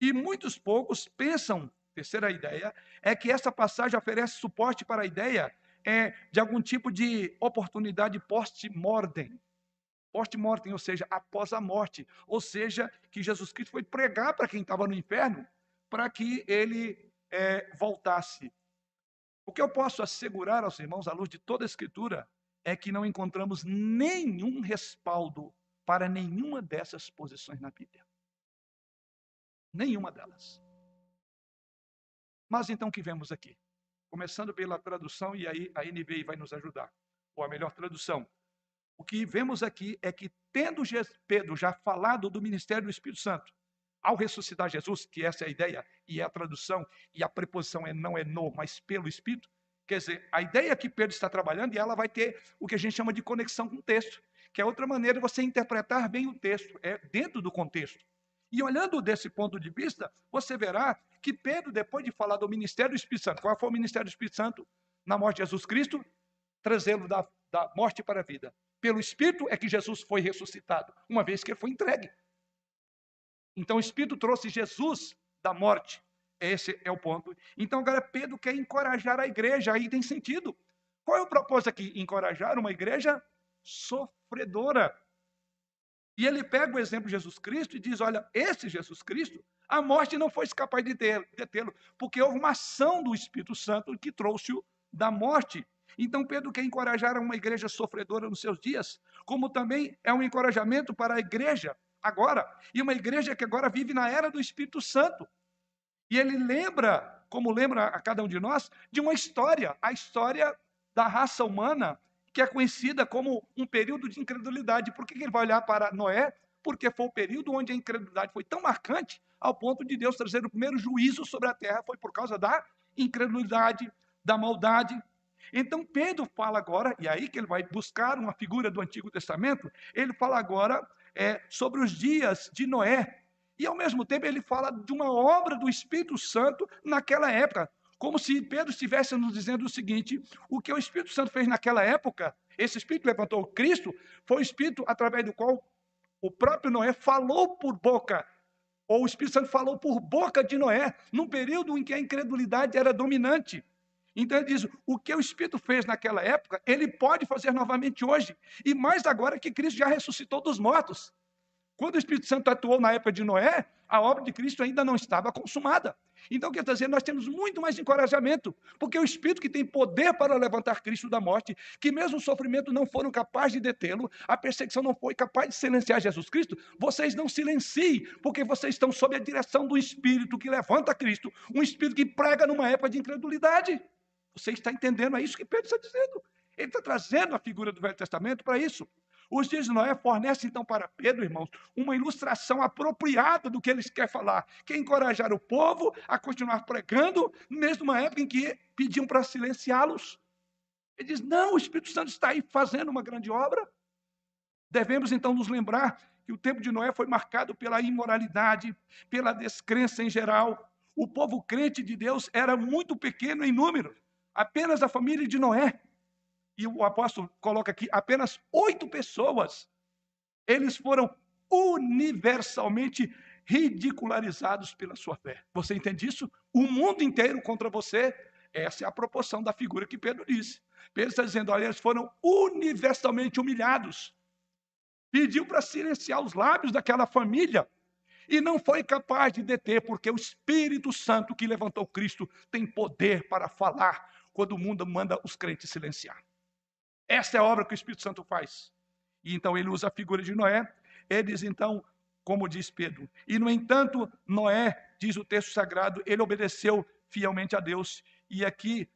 E muitos poucos pensam, terceira ideia, é que essa passagem oferece suporte para a ideia é, de algum tipo de oportunidade post-mortem. Post-mortem, ou seja, após a morte. Ou seja, que Jesus Cristo foi pregar para quem estava no inferno, para que ele é, voltasse. O que eu posso assegurar aos irmãos, à luz de toda a Escritura, é que não encontramos nenhum respaldo para nenhuma dessas posições na Bíblia. Nenhuma delas. Mas então o que vemos aqui? Começando pela tradução, e aí a NVI vai nos ajudar, ou a melhor tradução. o que vemos aqui é que, tendo Pedro já falado do ministério do Espírito Santo, ao ressuscitar Jesus, que essa é a ideia e é a tradução, e a preposição é não é no, mas pelo Espírito, quer dizer, a ideia que Pedro está trabalhando, e ela vai ter o que a gente chama de conexão com o texto, que é outra maneira de você interpretar bem o texto, é dentro do contexto. E olhando desse ponto de vista, você verá que Pedro, depois de falar do ministério do Espírito Santo, qual foi o ministério do Espírito Santo na morte de Jesus Cristo? Trazê-lo da, da morte para a vida. Pelo Espírito é que Jesus foi ressuscitado, uma vez que ele foi entregue. Então o Espírito trouxe Jesus da morte. Esse é o ponto. Então agora Pedro quer encorajar a igreja, aí tem sentido. Qual é o propósito aqui? Encorajar uma igreja sofredora. E ele pega o exemplo de Jesus Cristo e diz: olha, esse Jesus Cristo, a morte não foi capaz de detê-lo, porque houve uma ação do Espírito Santo que trouxe-o da morte. Então, Pedro quer encorajar uma igreja sofredora nos seus dias, como também é um encorajamento para a igreja agora, e uma igreja que agora vive na era do Espírito Santo. E ele lembra, como lembra a cada um de nós, de uma história, a história da raça humana, que é conhecida como um período de incredulidade. Por que ele vai olhar para Noé? Porque foi o período onde a incredulidade foi tão marcante, ao ponto de Deus trazer o primeiro juízo sobre a terra, foi por causa da incredulidade, da maldade, então Pedro fala agora, e aí que ele vai buscar uma figura do Antigo Testamento, ele fala agora é, sobre os dias de Noé. E ao mesmo tempo ele fala de uma obra do Espírito Santo naquela época. Como se Pedro estivesse nos dizendo o seguinte: o que o Espírito Santo fez naquela época, esse Espírito levantou Cristo, foi o Espírito através do qual o próprio Noé falou por boca, ou o Espírito Santo falou por boca de Noé, num período em que a incredulidade era dominante. Então ele diz: o que o Espírito fez naquela época, ele pode fazer novamente hoje. E mais agora que Cristo já ressuscitou dos mortos. Quando o Espírito Santo atuou na época de Noé, a obra de Cristo ainda não estava consumada. Então, quer dizer, nós temos muito mais encorajamento, porque o Espírito que tem poder para levantar Cristo da morte, que mesmo o sofrimento não foram capazes de detê-lo, a perseguição não foi capaz de silenciar Jesus Cristo, vocês não silenciem, porque vocês estão sob a direção do Espírito que levanta Cristo, um Espírito que prega numa época de incredulidade. Você está entendendo? É isso que Pedro está dizendo. Ele está trazendo a figura do Velho Testamento para isso. Os dias de Noé fornecem, então, para Pedro, irmãos, uma ilustração apropriada do que ele quer falar. Quer encorajar o povo a continuar pregando, mesmo numa época em que pediam para silenciá-los. Ele diz: não, o Espírito Santo está aí fazendo uma grande obra. Devemos, então, nos lembrar que o tempo de Noé foi marcado pela imoralidade, pela descrença em geral. O povo crente de Deus era muito pequeno em número apenas a família de Noé, e o apóstolo coloca aqui apenas oito pessoas, eles foram universalmente ridicularizados pela sua fé. Você entende isso? O mundo inteiro contra você. Essa é a proporção da figura que Pedro disse. Pedro está dizendo: olha, eles foram universalmente humilhados. Pediu para silenciar os lábios daquela família e não foi capaz de deter, porque o Espírito Santo que levantou Cristo tem poder para falar quando o mundo manda os crentes silenciar. Essa é a obra que o Espírito Santo faz. E então ele usa a figura de Noé. Ele diz então, como diz Pedro, e no entanto, Noé, diz o texto sagrado, ele obedeceu fielmente a Deus. E aqui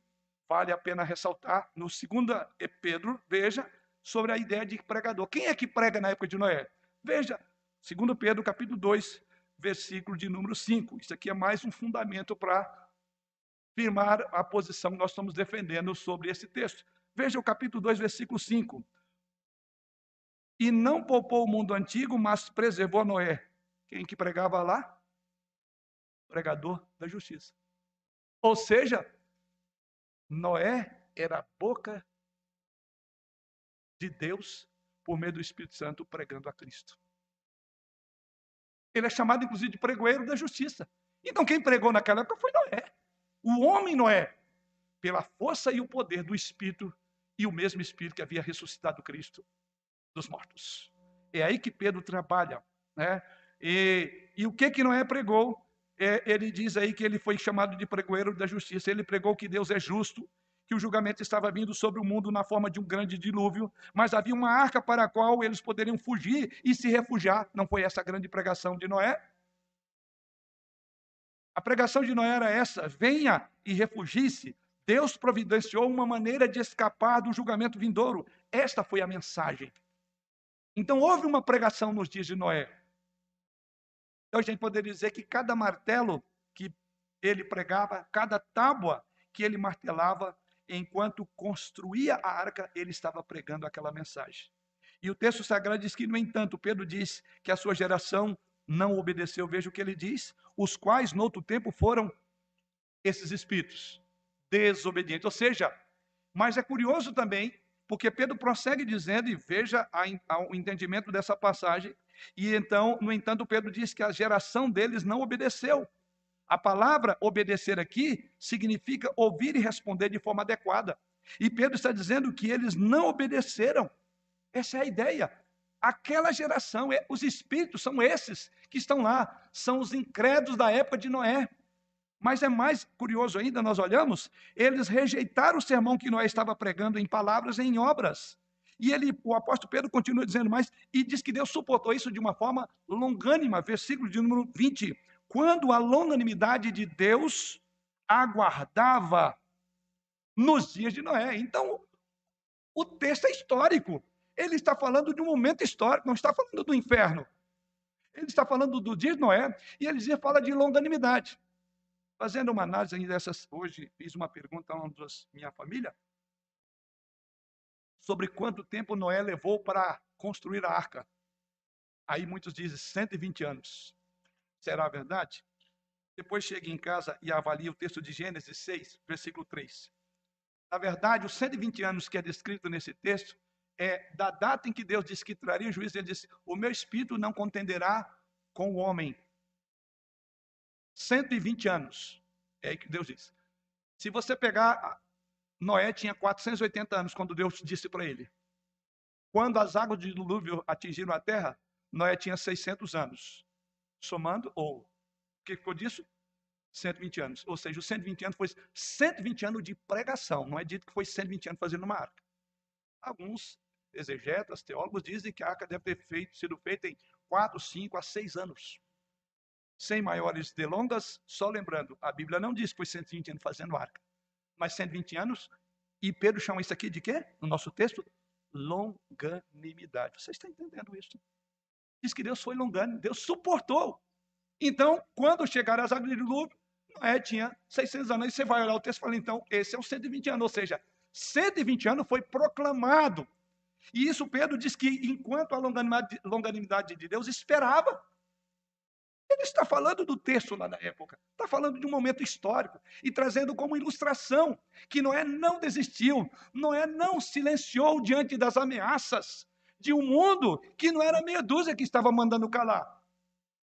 vale a pena ressaltar, no segundo Pedro, veja, sobre a ideia de pregador. Quem é que prega na época de Noé? Veja, segundo Pedro, capítulo 2, versículo de número 5. Isso aqui é mais um fundamento para firmar a posição que nós estamos defendendo sobre esse texto. Veja o capítulo 2, versículo 5. E não poupou o mundo antigo, mas preservou Noé. Quem que pregava lá? Pregador da justiça. Ou seja, Noé era a boca de Deus por meio do Espírito Santo pregando a Cristo. Ele é chamado, inclusive, de pregoeiro da justiça. Então, quem pregou naquela época foi Noé. O homem Noé, pela força e o poder do Espírito, e o mesmo Espírito que havia ressuscitado Cristo dos mortos. É aí que Pedro trabalha. Né? E, e o que que Noé pregou? É, ele diz aí que ele foi chamado de pregoeiro da justiça. Ele pregou que Deus é justo, que o julgamento estava vindo sobre o mundo na forma de um grande dilúvio, mas havia uma arca para a qual eles poderiam fugir e se refugiar. Não foi essa a grande pregação de Noé? A pregação de Noé era essa: venha e refugie-se. Deus providenciou uma maneira de escapar do julgamento vindouro. Esta foi a mensagem. Então houve uma pregação nos dias de Noé. Então a gente poderia dizer que cada martelo que ele pregava, cada tábua que ele martelava, enquanto construía a arca, ele estava pregando aquela mensagem. E o texto sagrado diz que, no entanto, Pedro diz que a sua geração não obedeceu. Veja o que ele diz: os quais, no outro tempo, foram esses espíritos desobedientes. Ou seja, mas é curioso também, porque Pedro prossegue dizendo, e veja o entendimento dessa passagem, e então, no entanto, Pedro diz que a geração deles não obedeceu. A palavra obedecer aqui significa ouvir e responder de forma adequada. E Pedro está dizendo que eles não obedeceram. Essa é a ideia. Aquela geração, é, os espíritos são esses que estão lá, são os incrédulos da época de Noé. Mas é mais curioso ainda, nós olhamos, eles rejeitaram o sermão que Noé estava pregando em palavras e em obras. E ele, o apóstolo Pedro continua dizendo mais, e diz que Deus suportou isso de uma forma longânima, versículo de número 20. Quando a longanimidade de Deus aguardava nos dias de Noé. Então, o texto é histórico. Ele está falando de um momento histórico, não está falando do inferno. Ele está falando do dia de Noé e ele fala de longanimidade. Fazendo uma análise ainda dessas, hoje fiz uma pergunta a uma da minha família sobre quanto tempo Noé levou para construir a arca. Aí muitos dizem 120 anos. Será verdade? Depois chegue em casa e avalie o texto de Gênesis 6, versículo 3. Na verdade, os 120 anos que é descrito nesse texto é da data em que Deus disse que traria juízo, ele disse: O meu espírito não contenderá com o homem. 120 anos. É aí que Deus disse. Se você pegar, Noé tinha 480 anos quando Deus disse para ele. Quando as águas de dilúvio atingiram a terra, Noé tinha 600 anos. Somando, ou o que ficou disso? 120 anos. Ou seja, os 120 anos foi 120 anos de pregação. Não é dito que foi 120 anos fazendo uma arca. Alguns exegetas, teólogos dizem que a arca deve ter feito, sido feita em 4, 5 a 6 anos. Sem maiores delongas, só lembrando, a Bíblia não diz que foi 120 anos fazendo arca, mas 120 anos, e Pedro chama isso aqui de quê? No nosso texto, longanimidade. Você está entendendo isso? Diz que Deus foi longânimo, Deus suportou. Então, quando chegaram as águas de dilúvio, Noé tinha 600 anos. E você vai olhar o texto e fala, então, esse é os 120 anos. Ou seja, 120 anos foi proclamado e isso Pedro diz que enquanto a longanimidade de Deus esperava, ele está falando do texto lá da época, está falando de um momento histórico e trazendo como ilustração que Noé não desistiu, Noé não silenciou diante das ameaças de um mundo que não era meia dúzia que estava mandando calar.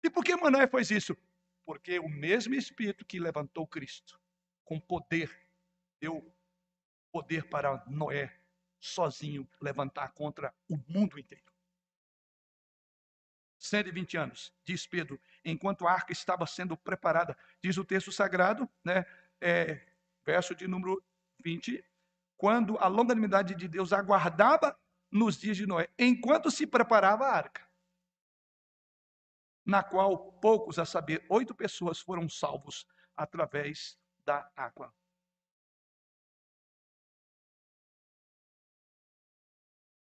E por que Noé fez isso? Porque o mesmo Espírito que levantou Cristo com poder, deu poder para Noé sozinho levantar contra o mundo inteiro. 120 anos, diz Pedro, enquanto a arca estava sendo preparada, diz o texto sagrado, né, é, verso de número 20, quando a longanimidade de Deus aguardava nos dias de Noé, enquanto se preparava a arca, na qual poucos, a saber, oito pessoas foram salvos através da água.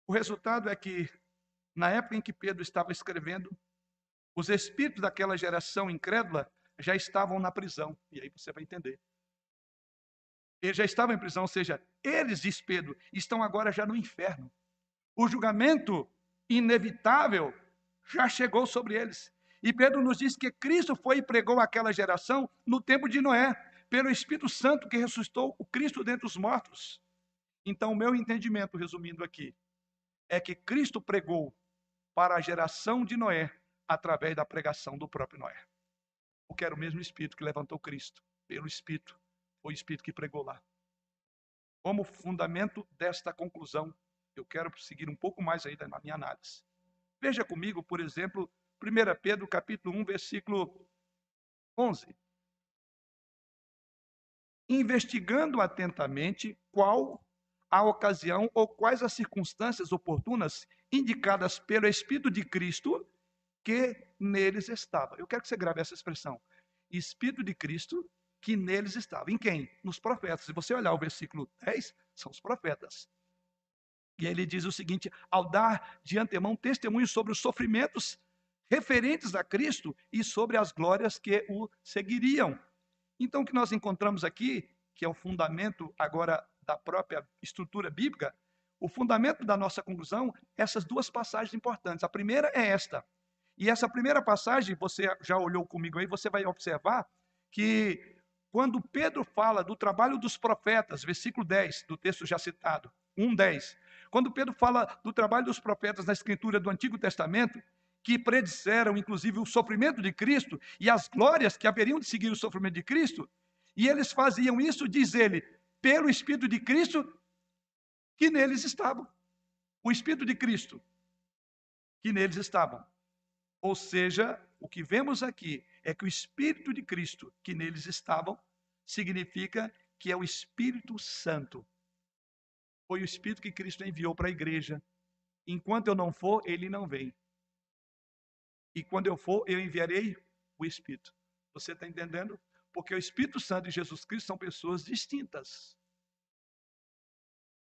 O resultado é que, na época em que Pedro estava escrevendo, os espíritos daquela geração incrédula já estavam na prisão. E aí você vai entender. Eles já estavam em prisão, ou seja, eles, diz Pedro, estão agora já no inferno. O julgamento inevitável já chegou sobre eles. E Pedro nos diz que Cristo foi e pregou aquela geração no tempo de Noé, pelo Espírito Santo que ressuscitou o Cristo dentre os mortos. Então, o meu entendimento, resumindo aqui, é que Cristo pregou para a geração de Noé através da pregação do próprio Noé. Porque era o mesmo Espírito que levantou Cristo. Pelo Espírito, foi o Espírito que pregou lá. Como fundamento desta conclusão, eu quero seguir um pouco mais ainda na minha análise. Veja comigo, por exemplo, 1 Pedro capítulo 1, versículo 11. Investigando atentamente qual a ocasião ou quais as circunstâncias oportunas indicadas pelo Espírito de Cristo que neles estava. Eu quero que você grave essa expressão. Espírito de Cristo que neles estava. Em quem? Nos profetas. Se você olhar o versículo 10, são os profetas. E ele diz o seguinte: ao dar de antemão testemunho sobre os sofrimentos referentes a Cristo e sobre as glórias que o seguiriam. Então, o que nós encontramos aqui, que é o fundamento agora da própria estrutura bíblica, o fundamento da nossa conclusão, essas duas passagens importantes. A primeira é esta. E essa primeira passagem, você já olhou comigo aí, você vai observar que quando Pedro fala do trabalho dos profetas, versículo 10 do texto já citado, 1:10. Quando Pedro fala do trabalho dos profetas na escritura do Antigo Testamento, que predisseram inclusive o sofrimento de Cristo e as glórias que haveriam de seguir o sofrimento de Cristo, e eles faziam isso, diz ele, pelo Espírito de Cristo que neles estavam. O Espírito de Cristo que neles estavam. Ou seja, o que vemos aqui é que o Espírito de Cristo que neles estavam significa que é o Espírito Santo. Foi o Espírito que Cristo enviou para a igreja. Enquanto eu não for, ele não vem. E quando eu for, eu enviarei o Espírito. Você está entendendo? Porque o Espírito Santo e Jesus Cristo são pessoas distintas.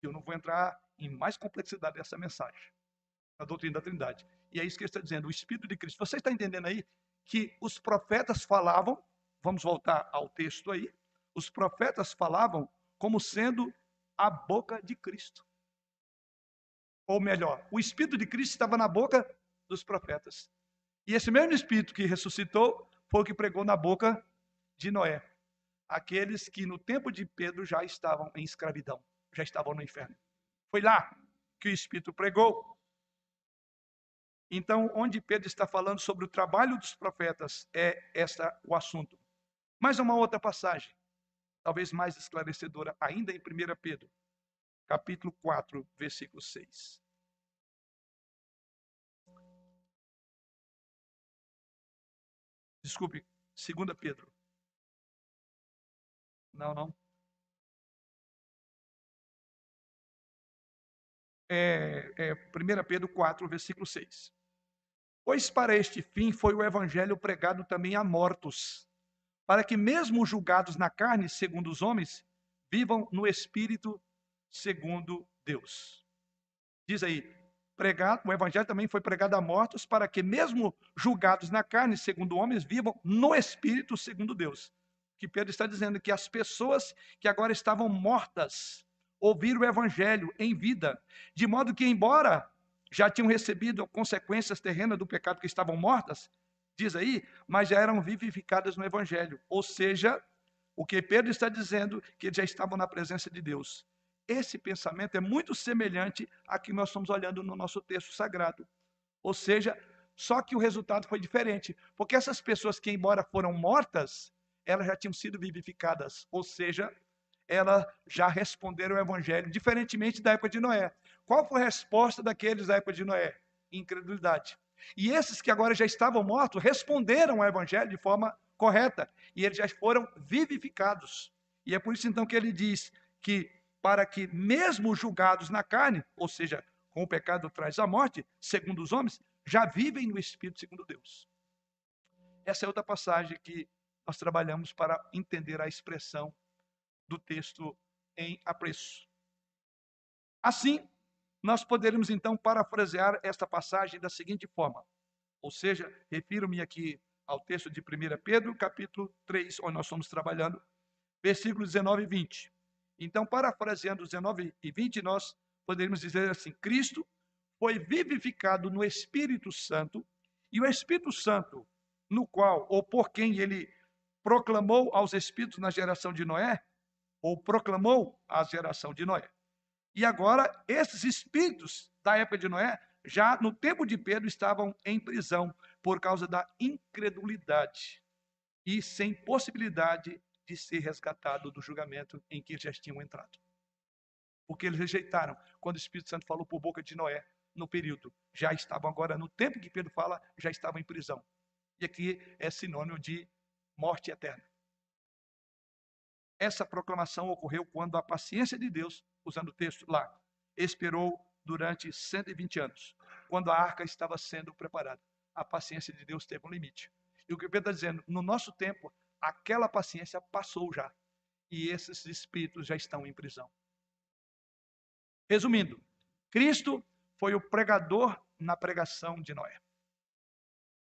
Eu não vou entrar em mais complexidade dessa mensagem, a doutrina da Trindade. E é isso que ele está dizendo, o Espírito de Cristo. Você está entendendo aí que os profetas falavam, vamos voltar ao texto aí, os profetas falavam como sendo a boca de Cristo. Ou melhor, o Espírito de Cristo estava na boca dos profetas. E esse mesmo Espírito que ressuscitou foi o que pregou na boca de Noé. Aqueles que no tempo de Pedro já estavam em escravidão, já estavam no inferno. Foi lá que o Espírito pregou. Então, onde Pedro está falando sobre o trabalho dos profetas, é essa o assunto. Mais uma outra passagem, talvez mais esclarecedora, ainda em 1 Pedro, capítulo 4, versículo 6. Desculpe, 2 Pedro. Não, não. É, é 1 Pedro 4, versículo 6. Pois para este fim foi o evangelho pregado também a mortos, para que mesmo julgados na carne, segundo os homens, vivam no espírito segundo Deus. Diz aí, pregado, o evangelho também foi pregado a mortos para que, mesmo julgados na carne, segundo homens, vivam no espírito, segundo Deus. Que Pedro está dizendo que as pessoas que agora estavam mortas ouviram o evangelho em vida, de modo que, embora já tinham recebido consequências terrenas do pecado que estavam mortas, diz aí, mas já eram vivificadas no evangelho. Ou seja, o que Pedro está dizendo que eles já estavam na presença de Deus. Esse pensamento é muito semelhante a que nós estamos olhando no nosso texto sagrado. Ou seja, só que o resultado foi diferente, porque essas pessoas que, embora foram mortas, elas já tinham sido vivificadas, ou seja, elas já responderam o evangelho, diferentemente da época de Noé. Qual foi a resposta daqueles da época de Noé? Incredulidade. E esses que agora já estavam mortos responderam ao evangelho de forma correta, e eles já foram vivificados. E é por isso então que ele diz que para que, mesmo julgados na carne, ou seja, com o pecado traz a morte, segundo os homens, já vivem no Espírito segundo Deus. Essa é outra passagem que nós trabalhamos para entender a expressão do texto em apreço. Assim, nós poderíamos então parafrasear esta passagem da seguinte forma, ou seja, refiro-me aqui ao texto de 1 Pedro, capítulo 3, onde nós estamos trabalhando, versículos 19 e 20. Então, parafraseando 19 e 20, nós poderíamos dizer assim: Cristo foi vivificado no Espírito Santo, e o Espírito Santo, no qual ou por quem ele proclamou aos espíritos na geração de Noé, ou proclamou a geração de Noé. E agora, esses espíritos da época de Noé, já no tempo de Pedro, estavam em prisão por causa da incredulidade e sem possibilidade de ser resgatado do julgamento em que já tinham entrado. Porque eles rejeitaram quando o Espírito Santo falou por boca de Noé no período. Já estavam agora, no tempo que Pedro fala, já estavam em prisão. E aqui é sinônimo de morte eterna. Essa proclamação ocorreu quando a paciência de Deus, usando o texto lá, esperou durante 120 anos, quando a arca estava sendo preparada. A paciência de Deus teve um limite. E o que Pedro está dizendo, no nosso tempo, aquela paciência passou já. E esses espíritos já estão em prisão. Resumindo, Cristo foi o pregador na pregação de Noé.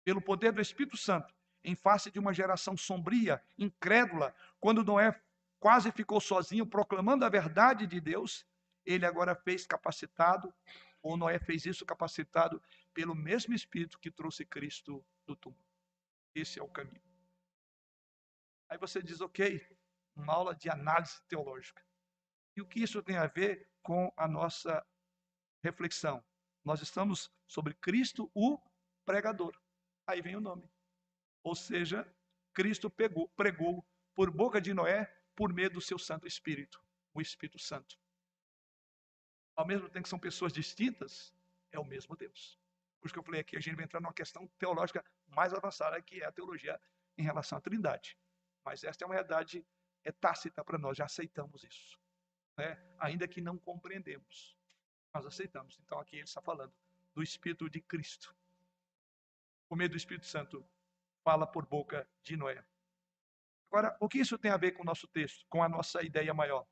Pelo poder do Espírito Santo, em face de uma geração sombria, incrédula, quando Noé quase ficou sozinho proclamando a verdade de Deus, ele agora fez capacitado, ou Noé fez isso capacitado pelo mesmo Espírito que trouxe Cristo do túmulo. Esse é o caminho. Aí você diz, ok, uma aula de análise teológica. E o que isso tem a ver com a nossa reflexão? Nós estamos sobre Cristo, o pregador. Aí vem o nome. Ou seja, Cristo pegou, pregou por boca de Noé por meio do seu Santo Espírito, o Espírito Santo. Ao mesmo tempo que são pessoas distintas, é o mesmo Deus. Por isso que eu falei aqui, a gente vai entrar numa questão teológica mais avançada, que é a teologia em relação à Trindade. Mas esta é uma verdade é tácita para nós, já aceitamos isso. Né? Ainda que não compreendemos, nós aceitamos. Então aqui ele está falando do Espírito de Cristo. O meio do Espírito Santo fala por boca de Noé. Agora, o que isso tem a ver com o nosso texto, com a nossa ideia maior?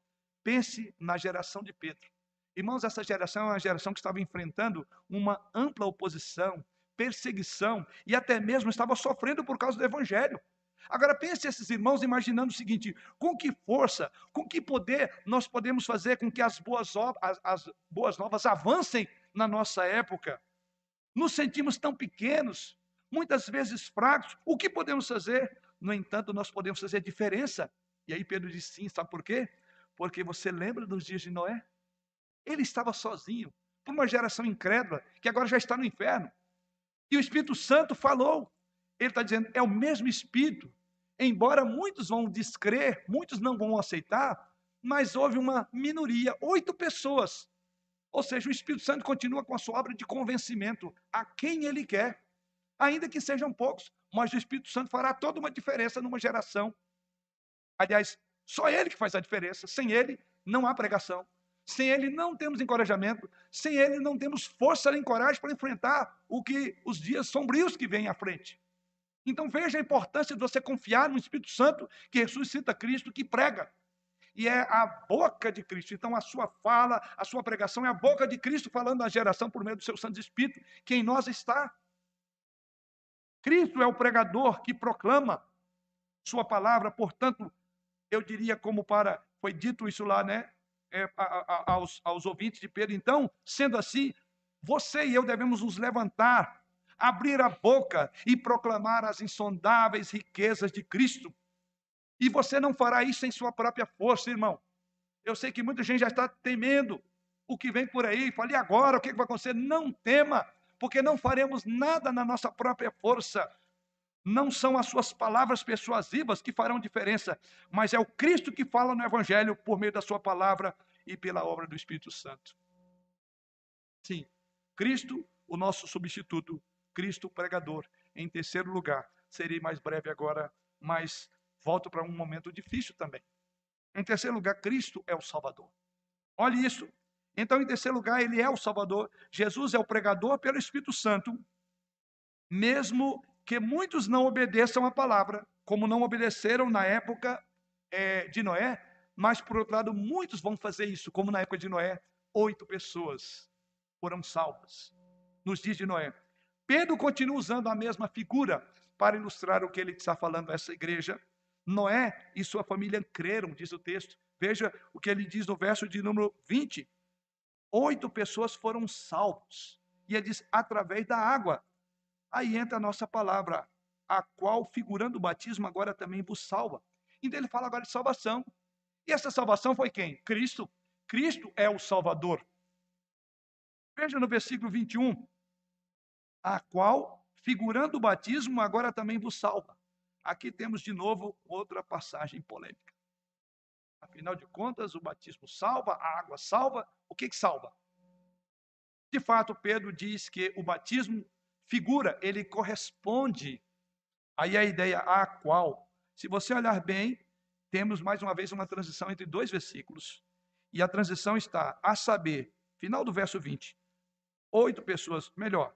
Pense na geração de Pedro. Irmãos, essa geração é uma geração que estava enfrentando uma ampla oposição, perseguição e até mesmo estava sofrendo por causa do evangelho. Agora pense esses irmãos imaginando o seguinte: com que força, com que poder nós podemos fazer com que as boas, as, as boas novas avancem na nossa época? Nos sentimos tão pequenos, muitas vezes fracos. O que podemos fazer? No entanto, nós podemos fazer diferença. E aí Pedro diz sim, sabe por quê? Porque você lembra dos dias de Noé? Ele estava sozinho, por uma geração incrédula, que agora já está no inferno. E o Espírito Santo falou. Ele está dizendo, é o mesmo Espírito. Embora muitos vão descrer, muitos não vão aceitar, mas houve uma minoria, oito pessoas. Ou seja, o Espírito Santo continua com a sua obra de convencimento a quem ele quer, ainda que sejam poucos, mas o Espírito Santo fará toda uma diferença numa geração. Aliás, só ele que faz a diferença, sem ele não há pregação. Sem ele não temos encorajamento, sem ele não temos força nem coragem para enfrentar o que os dias sombrios que vêm à frente. Então veja a importância de você confiar no Espírito Santo que ressuscita Cristo, que prega. E é a boca de Cristo. Então a sua fala, a sua pregação é a boca de Cristo falando à geração por meio do seu Santo Espírito, que em nós está. Cristo é o pregador que proclama sua palavra, portanto, eu diria como para, foi dito isso lá, né? é, a, a, aos, aos ouvintes de Pedro. Então, sendo assim, você e eu devemos nos levantar, abrir a boca e proclamar as insondáveis riquezas de Cristo. E você não fará isso em sua própria força, irmão. Eu sei que muita gente já está temendo o que vem por aí. Falei agora, o que vai acontecer? Não tema, porque não faremos nada na nossa própria força. Não são as suas palavras persuasivas que farão diferença, mas é o Cristo que fala no Evangelho por meio da sua palavra e pela obra do Espírito Santo. Sim, Cristo, o nosso substituto, Cristo, o pregador. Em terceiro lugar, serei mais breve agora, mas volto para um momento difícil também. Em terceiro lugar, Cristo é o Salvador. Olhe isso. Então, em terceiro lugar, ele é o Salvador. Jesus é o pregador pelo Espírito Santo, mesmo que muitos não obedeçam a palavra, como não obedeceram na época é, de Noé, mas por outro lado, muitos vão fazer isso, como na época de Noé, oito pessoas foram salvas nos dias de Noé. Pedro continua usando a mesma figura para ilustrar o que ele está falando a essa igreja. Noé e sua família creram, diz o texto. Veja o que ele diz no verso de número 20. Oito pessoas foram salvos. E ele diz, através da água. Aí entra a nossa palavra, a qual, figurando o batismo, agora também vos salva. Então ele fala agora de salvação. E essa salvação foi quem? Cristo. Cristo é o Salvador. Veja no versículo 21. A qual, figurando o batismo, agora também vos salva. Aqui temos de novo outra passagem polêmica. Afinal de contas, o batismo salva, a água salva. O que, que salva? De fato, Pedro diz que o batismo figura, ele corresponde. Aí a ideia a qual, se você olhar bem, temos mais uma vez uma transição entre dois versículos. E a transição está a saber, final do verso 20. Oito pessoas, melhor,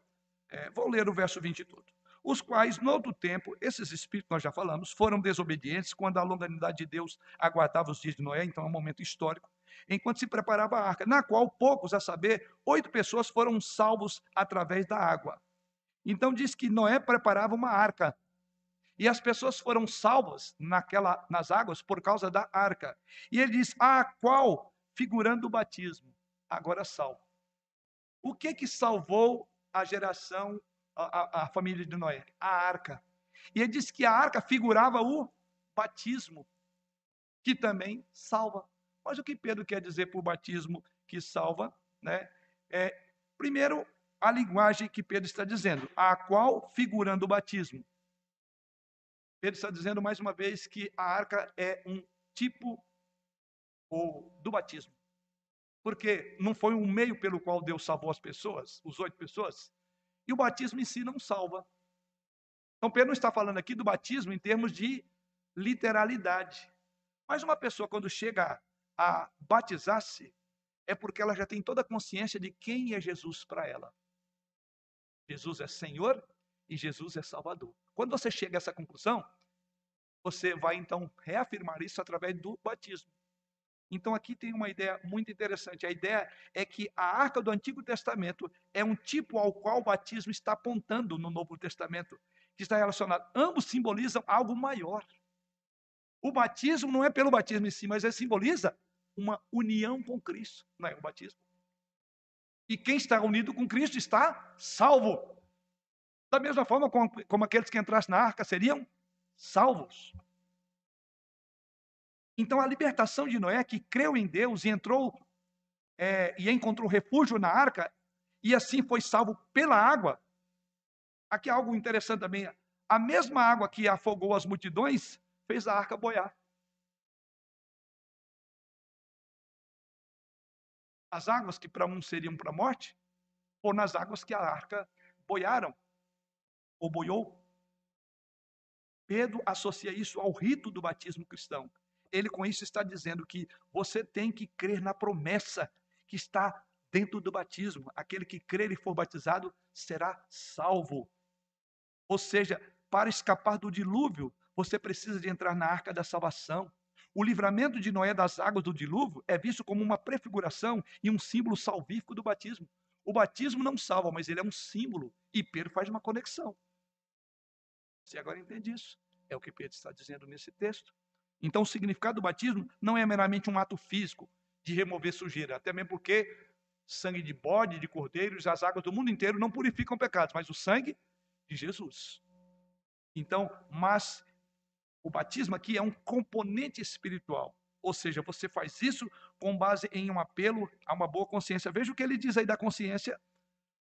é, vou ler o verso 20 todo. Os quais, no outro tempo, esses espíritos, nós já falamos, foram desobedientes quando a longanimidade de Deus aguardava os dias de Noé, então é um momento histórico. enquanto se preparava a arca, na qual poucos, a saber, oito pessoas foram salvos através da água. Então diz que Noé preparava uma arca. E as pessoas foram salvas naquela, nas águas por causa da arca. E ele diz: a qual, figurando o batismo, agora salvo. O que que salvou a geração, a, a, família de Noé? A arca. E ele diz que a arca figurava o batismo, que também salva. Mas o que Pedro quer dizer por batismo que salva? Né? É, primeiro, a linguagem que Pedro está dizendo, a qual figurando o batismo. Pedro está dizendo mais uma vez que a arca é um tipo ou, do batismo. Porque não foi um meio pelo qual Deus salvou as pessoas, os oito pessoas, e o batismo em si não salva. Então, Pedro não está falando aqui do batismo em termos de literalidade. Mas uma pessoa, quando chega a batizar-se, é porque ela já tem toda a consciência de quem é Jesus para ela. Jesus é Senhor e Jesus é Salvador. Quando você chega a essa conclusão, você vai então reafirmar isso através do batismo. Então aqui tem uma ideia muito interessante. A ideia é que a arca do Antigo Testamento é um tipo ao qual o batismo está apontando no Novo Testamento, que está relacionado. Ambos simbolizam algo maior. O batismo não é pelo batismo em si, mas ele simboliza uma união com Cristo, não é o batismo. E quem está unido com Cristo está salvo. Da mesma forma como, como aqueles que entrassem na arca seriam salvos. Então a libertação de Noé, que creu em Deus e entrou é, e encontrou refúgio na arca, e assim foi salvo pela água. Aqui algo interessante também. A mesma água que afogou as multidões fez a arca boiar. As águas que para um seriam para a morte, foram nas águas que a arca boiaram, ou boiou. Pedro associa isso ao rito do batismo cristão. Ele com isso está dizendo que você tem que crer na promessa que está dentro do batismo. Aquele que crer e for batizado será salvo. Ou seja, para escapar do dilúvio, você precisa de entrar na arca da salvação. O livramento de Noé das águas do dilúvio é visto como uma prefiguração e um símbolo salvífico do batismo. O batismo não salva, mas ele é um símbolo. E Pedro faz uma conexão. Você agora entende isso? É o que Pedro está dizendo nesse texto. Então, o significado do batismo não é meramente um ato físico de remover sujeira, até mesmo porque sangue de bode, de cordeiros, as águas do mundo inteiro não purificam pecados, mas o sangue de Jesus. Então, mas o batismo aqui é um componente espiritual. Ou seja, você faz isso com base em um apelo a uma boa consciência. Veja o que ele diz aí da consciência.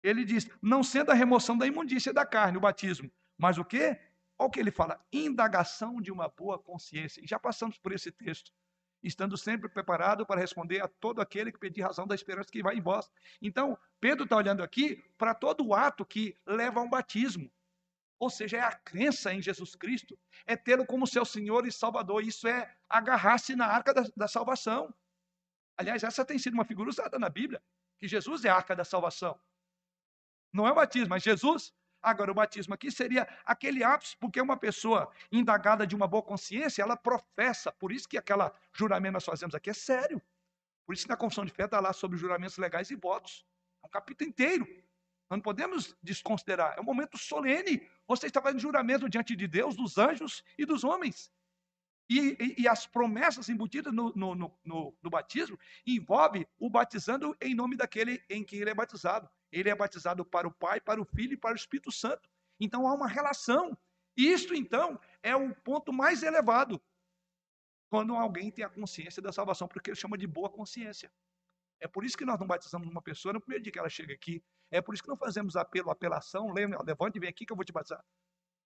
Ele diz: não sendo a remoção da imundícia da carne, o batismo, mas o que? Olha o que ele fala: indagação de uma boa consciência. E já passamos por esse texto. Estando sempre preparado para responder a todo aquele que pedir razão da esperança que vai em vós. Então, Pedro está olhando aqui para todo ato que leva a um batismo. Ou seja, é a crença em Jesus Cristo, é tê-lo como seu Senhor e Salvador. Isso é agarrar-se na arca da, da, salvação. Aliás, essa tem sido uma figura usada na Bíblia, que Jesus é a arca da salvação. Não é o batismo, mas Jesus. Agora, o batismo aqui seria aquele ápice, porque uma pessoa indagada de uma boa consciência, ela professa. Por isso que aquela juramento nós fazemos aqui é sério. Por isso que na confissão de fé está lá sobre juramentos legais e votos. É um capítulo inteiro. Nós não podemos desconsiderar. É um momento solene. Você está fazendo juramento diante de Deus, dos anjos e dos homens. E, e, e as promessas embutidas no, no, no, no, batismo envolve o batizando em nome daquele em quem ele é batizado. Ele é batizado para o Pai, para o Filho e para o Espírito Santo. Então há uma relação. Isto, então, é o ponto mais elevado quando alguém tem a consciência da salvação, porque ele chama de boa consciência. É por isso que nós não batizamos uma pessoa no primeiro dia que ela chega aqui. É por isso que não fazemos apelo, apelação, levante e vem aqui que eu vou te batizar.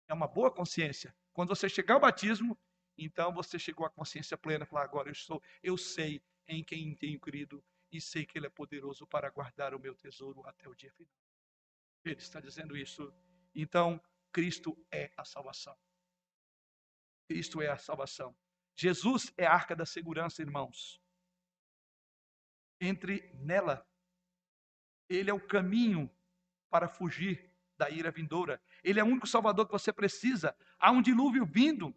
É uma boa consciência. Quando você chegar ao batismo, então você chegou à consciência plena, falar, agora eu sou, eu sei em quem tenho crido e sei que ele é poderoso para guardar o meu tesouro até o dia final. Ele está dizendo isso. Então, Cristo é a salvação. Cristo é a salvação. Jesus é a arca da segurança, irmãos. Entre nela ele é o caminho para fugir da ira vindoura. Ele é o único salvador que você precisa. Há um dilúvio vindo.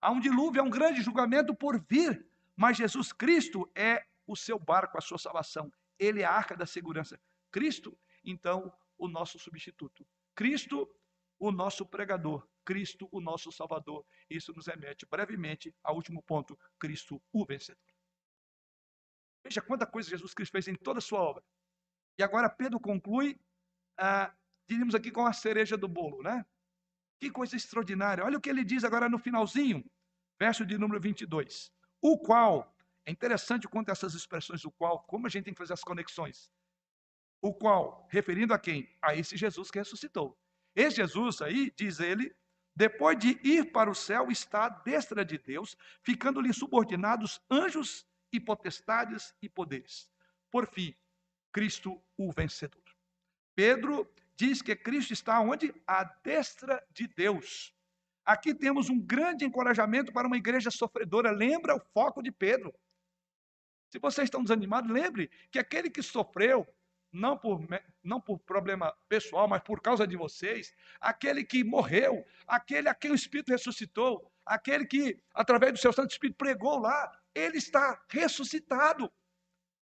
Há um dilúvio, há um grande julgamento por vir. Mas Jesus Cristo é o seu barco, a sua salvação. Ele é a arca da segurança. Cristo, então, o nosso substituto. Cristo, o nosso pregador. Cristo, o nosso salvador. Isso nos remete brevemente ao último ponto: Cristo, o vencedor. Veja quanta coisa Jesus Cristo fez em toda a sua obra. E agora Pedro conclui, ah, diríamos aqui com a cereja do bolo, né? Que coisa extraordinária. Olha o que ele diz agora no finalzinho, verso de número 22. O qual, é interessante quanto essas expressões, o qual, como a gente tem que fazer as conexões. O qual, referindo a quem? A esse Jesus que ressuscitou. Esse Jesus aí, diz ele, depois de ir para o céu, está à destra de Deus, ficando-lhe subordinados anjos e potestades e poderes. Por fim, Cristo o vencedor. Pedro diz que Cristo está onde? À destra de Deus. Aqui temos um grande encorajamento para uma igreja sofredora. Lembra o foco de Pedro. Se vocês estão desanimados, lembre que aquele que sofreu, não por, não por problema pessoal, mas por causa de vocês, aquele que morreu, aquele a quem o Espírito ressuscitou, aquele que, através do seu Santo Espírito, pregou lá, ele está ressuscitado.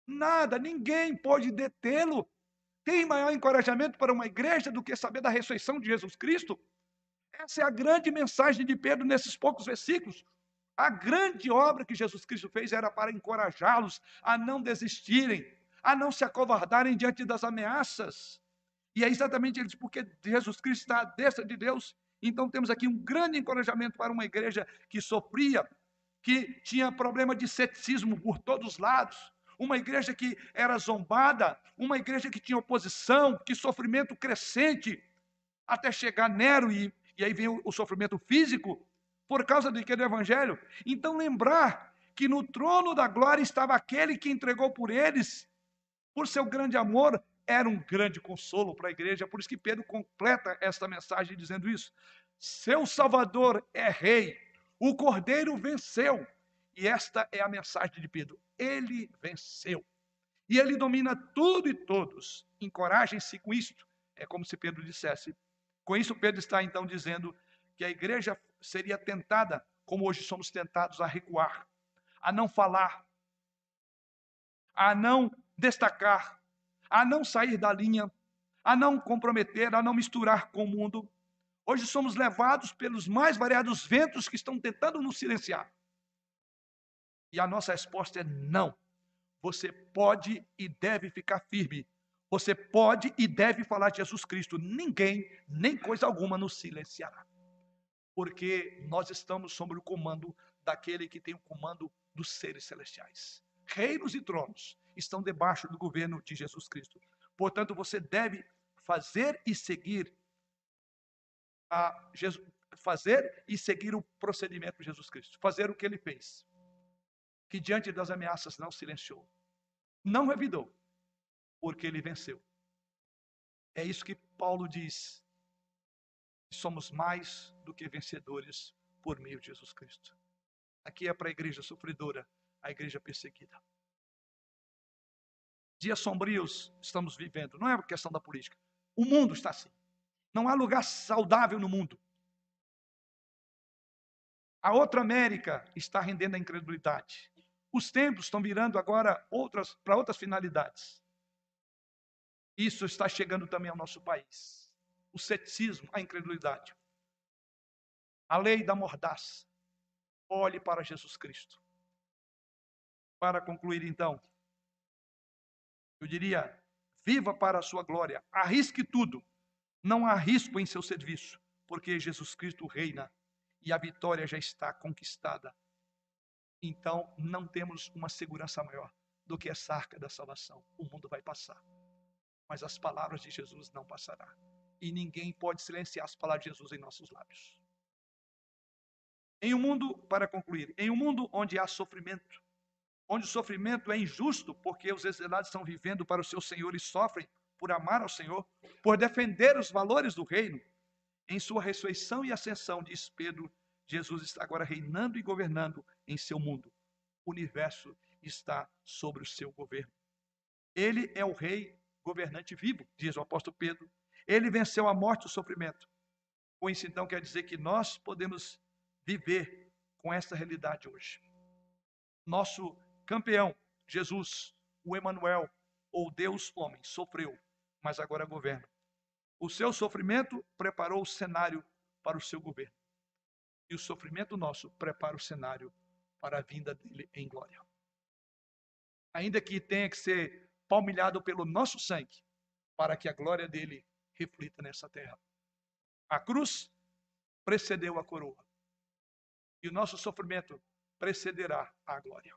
Nada, ninguém pode detê-lo. Tem maior encorajamento para uma igreja do que saber da ressurreição de Jesus Cristo? Essa é a grande mensagem de Pedro nesses poucos versículos. A grande obra que Jesus Cristo fez era para encorajá-los a não desistirem, a não se acovardarem diante das ameaças. E é exatamente isso, porque Jesus Cristo está à destra de Deus. Então temos aqui um grande encorajamento para uma igreja que sofria que tinha problema de ceticismo por todos os lados, uma igreja que era zombada, uma igreja que tinha oposição, que sofrimento crescente, até chegar Nero, e, e aí vem o, o sofrimento físico, por causa do que do Evangelho. Então, lembrar que no trono da glória estava aquele que entregou por eles, por seu grande amor, era um grande consolo para a igreja. Por isso que Pedro completa esta mensagem dizendo isso. Seu Salvador é rei, o cordeiro venceu. E esta é a mensagem de Pedro. Ele venceu. E ele domina tudo e todos. Encorajem-se com isto. É como se Pedro dissesse. Com isso, Pedro está então dizendo que a igreja seria tentada, como hoje somos tentados, a recuar, a não falar, a não destacar, a não sair da linha, a não comprometer, a não misturar com o mundo, Hoje somos levados pelos mais variados ventos que estão tentando nos silenciar. E a nossa resposta é não. Você pode e deve ficar firme. Você pode e deve falar de Jesus Cristo. Ninguém, nem coisa alguma, nos silenciará. Porque nós estamos sob o comando daquele que tem o comando dos seres celestiais. Reinos e tronos estão debaixo do governo de Jesus Cristo. Portanto, você deve fazer e seguir a Jesus, fazer e seguir o procedimento de Jesus Cristo, fazer o que ele fez, que diante das ameaças não silenciou, não revidou, porque ele venceu. É isso que Paulo diz. Somos mais do que vencedores por meio de Jesus Cristo. Aqui é para a igreja sofredora, a igreja perseguida. Dias sombrios estamos vivendo, não é questão da política. O mundo está assim. Não há lugar saudável no mundo. A outra América está rendendo a incredulidade. Os templos estão virando agora outras para outras finalidades. Isso está chegando também ao nosso país. O ceticismo, a incredulidade. A lei da mordaça. Olhe para Jesus Cristo. Para concluir, então, eu diria: viva para a sua glória, arrisque tudo, não há risco em seu serviço, porque Jesus Cristo reina e a vitória já está conquistada. Então, não temos uma segurança maior do que essa arca da salvação. O mundo vai passar, mas as palavras de Jesus não passarão. E ninguém pode silenciar as palavras de Jesus em nossos lábios. Em um mundo, para concluir, em um mundo onde há sofrimento, onde o sofrimento é injusto, porque os exilados estão vivendo para o seu Senhor e sofrem, por amar ao Senhor, por defender os valores do reino. Em sua ressurreição e ascensão, diz Pedro, Jesus está agora reinando e governando em seu mundo. O universo está sobre o seu governo. Ele é o rei governante vivo, diz o apóstolo Pedro. Ele venceu a morte e o sofrimento. Com isso, então, quer dizer que nós podemos viver com essa realidade hoje. Nosso campeão, Jesus, o Emanuel, ou Deus homem, sofreu, mas agora governa. O seu sofrimento preparou o cenário para o seu governo. E o sofrimento nosso prepara o cenário para a vinda dele em glória. Ainda que tenha que ser palmilhado pelo nosso sangue, para que a glória dele reflita nessa terra. A cruz precedeu a coroa. E o nosso sofrimento precederá a glória.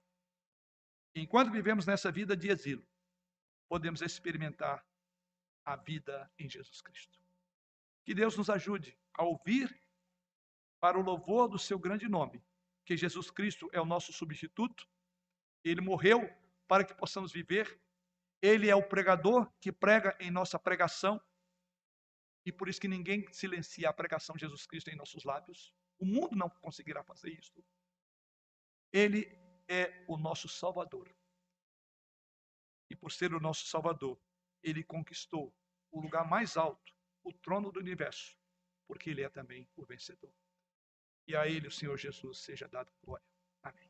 Enquanto vivemos nessa vida de exílio, podemos experimentar a vida em Jesus Cristo. Que Deus nos ajude a ouvir para o louvor do seu grande nome, que Jesus Cristo é o nosso substituto, ele morreu para que possamos viver, ele é o pregador que prega em nossa pregação, e por isso que ninguém silencia a pregação de Jesus Cristo em nossos lábios. O mundo não conseguirá fazer isso. Ele é o nosso Salvador. E por ser o nosso Salvador, ele conquistou o lugar mais alto, o trono do universo, porque ele é também o vencedor. E a ele, o Senhor Jesus, seja dado glória. Amém.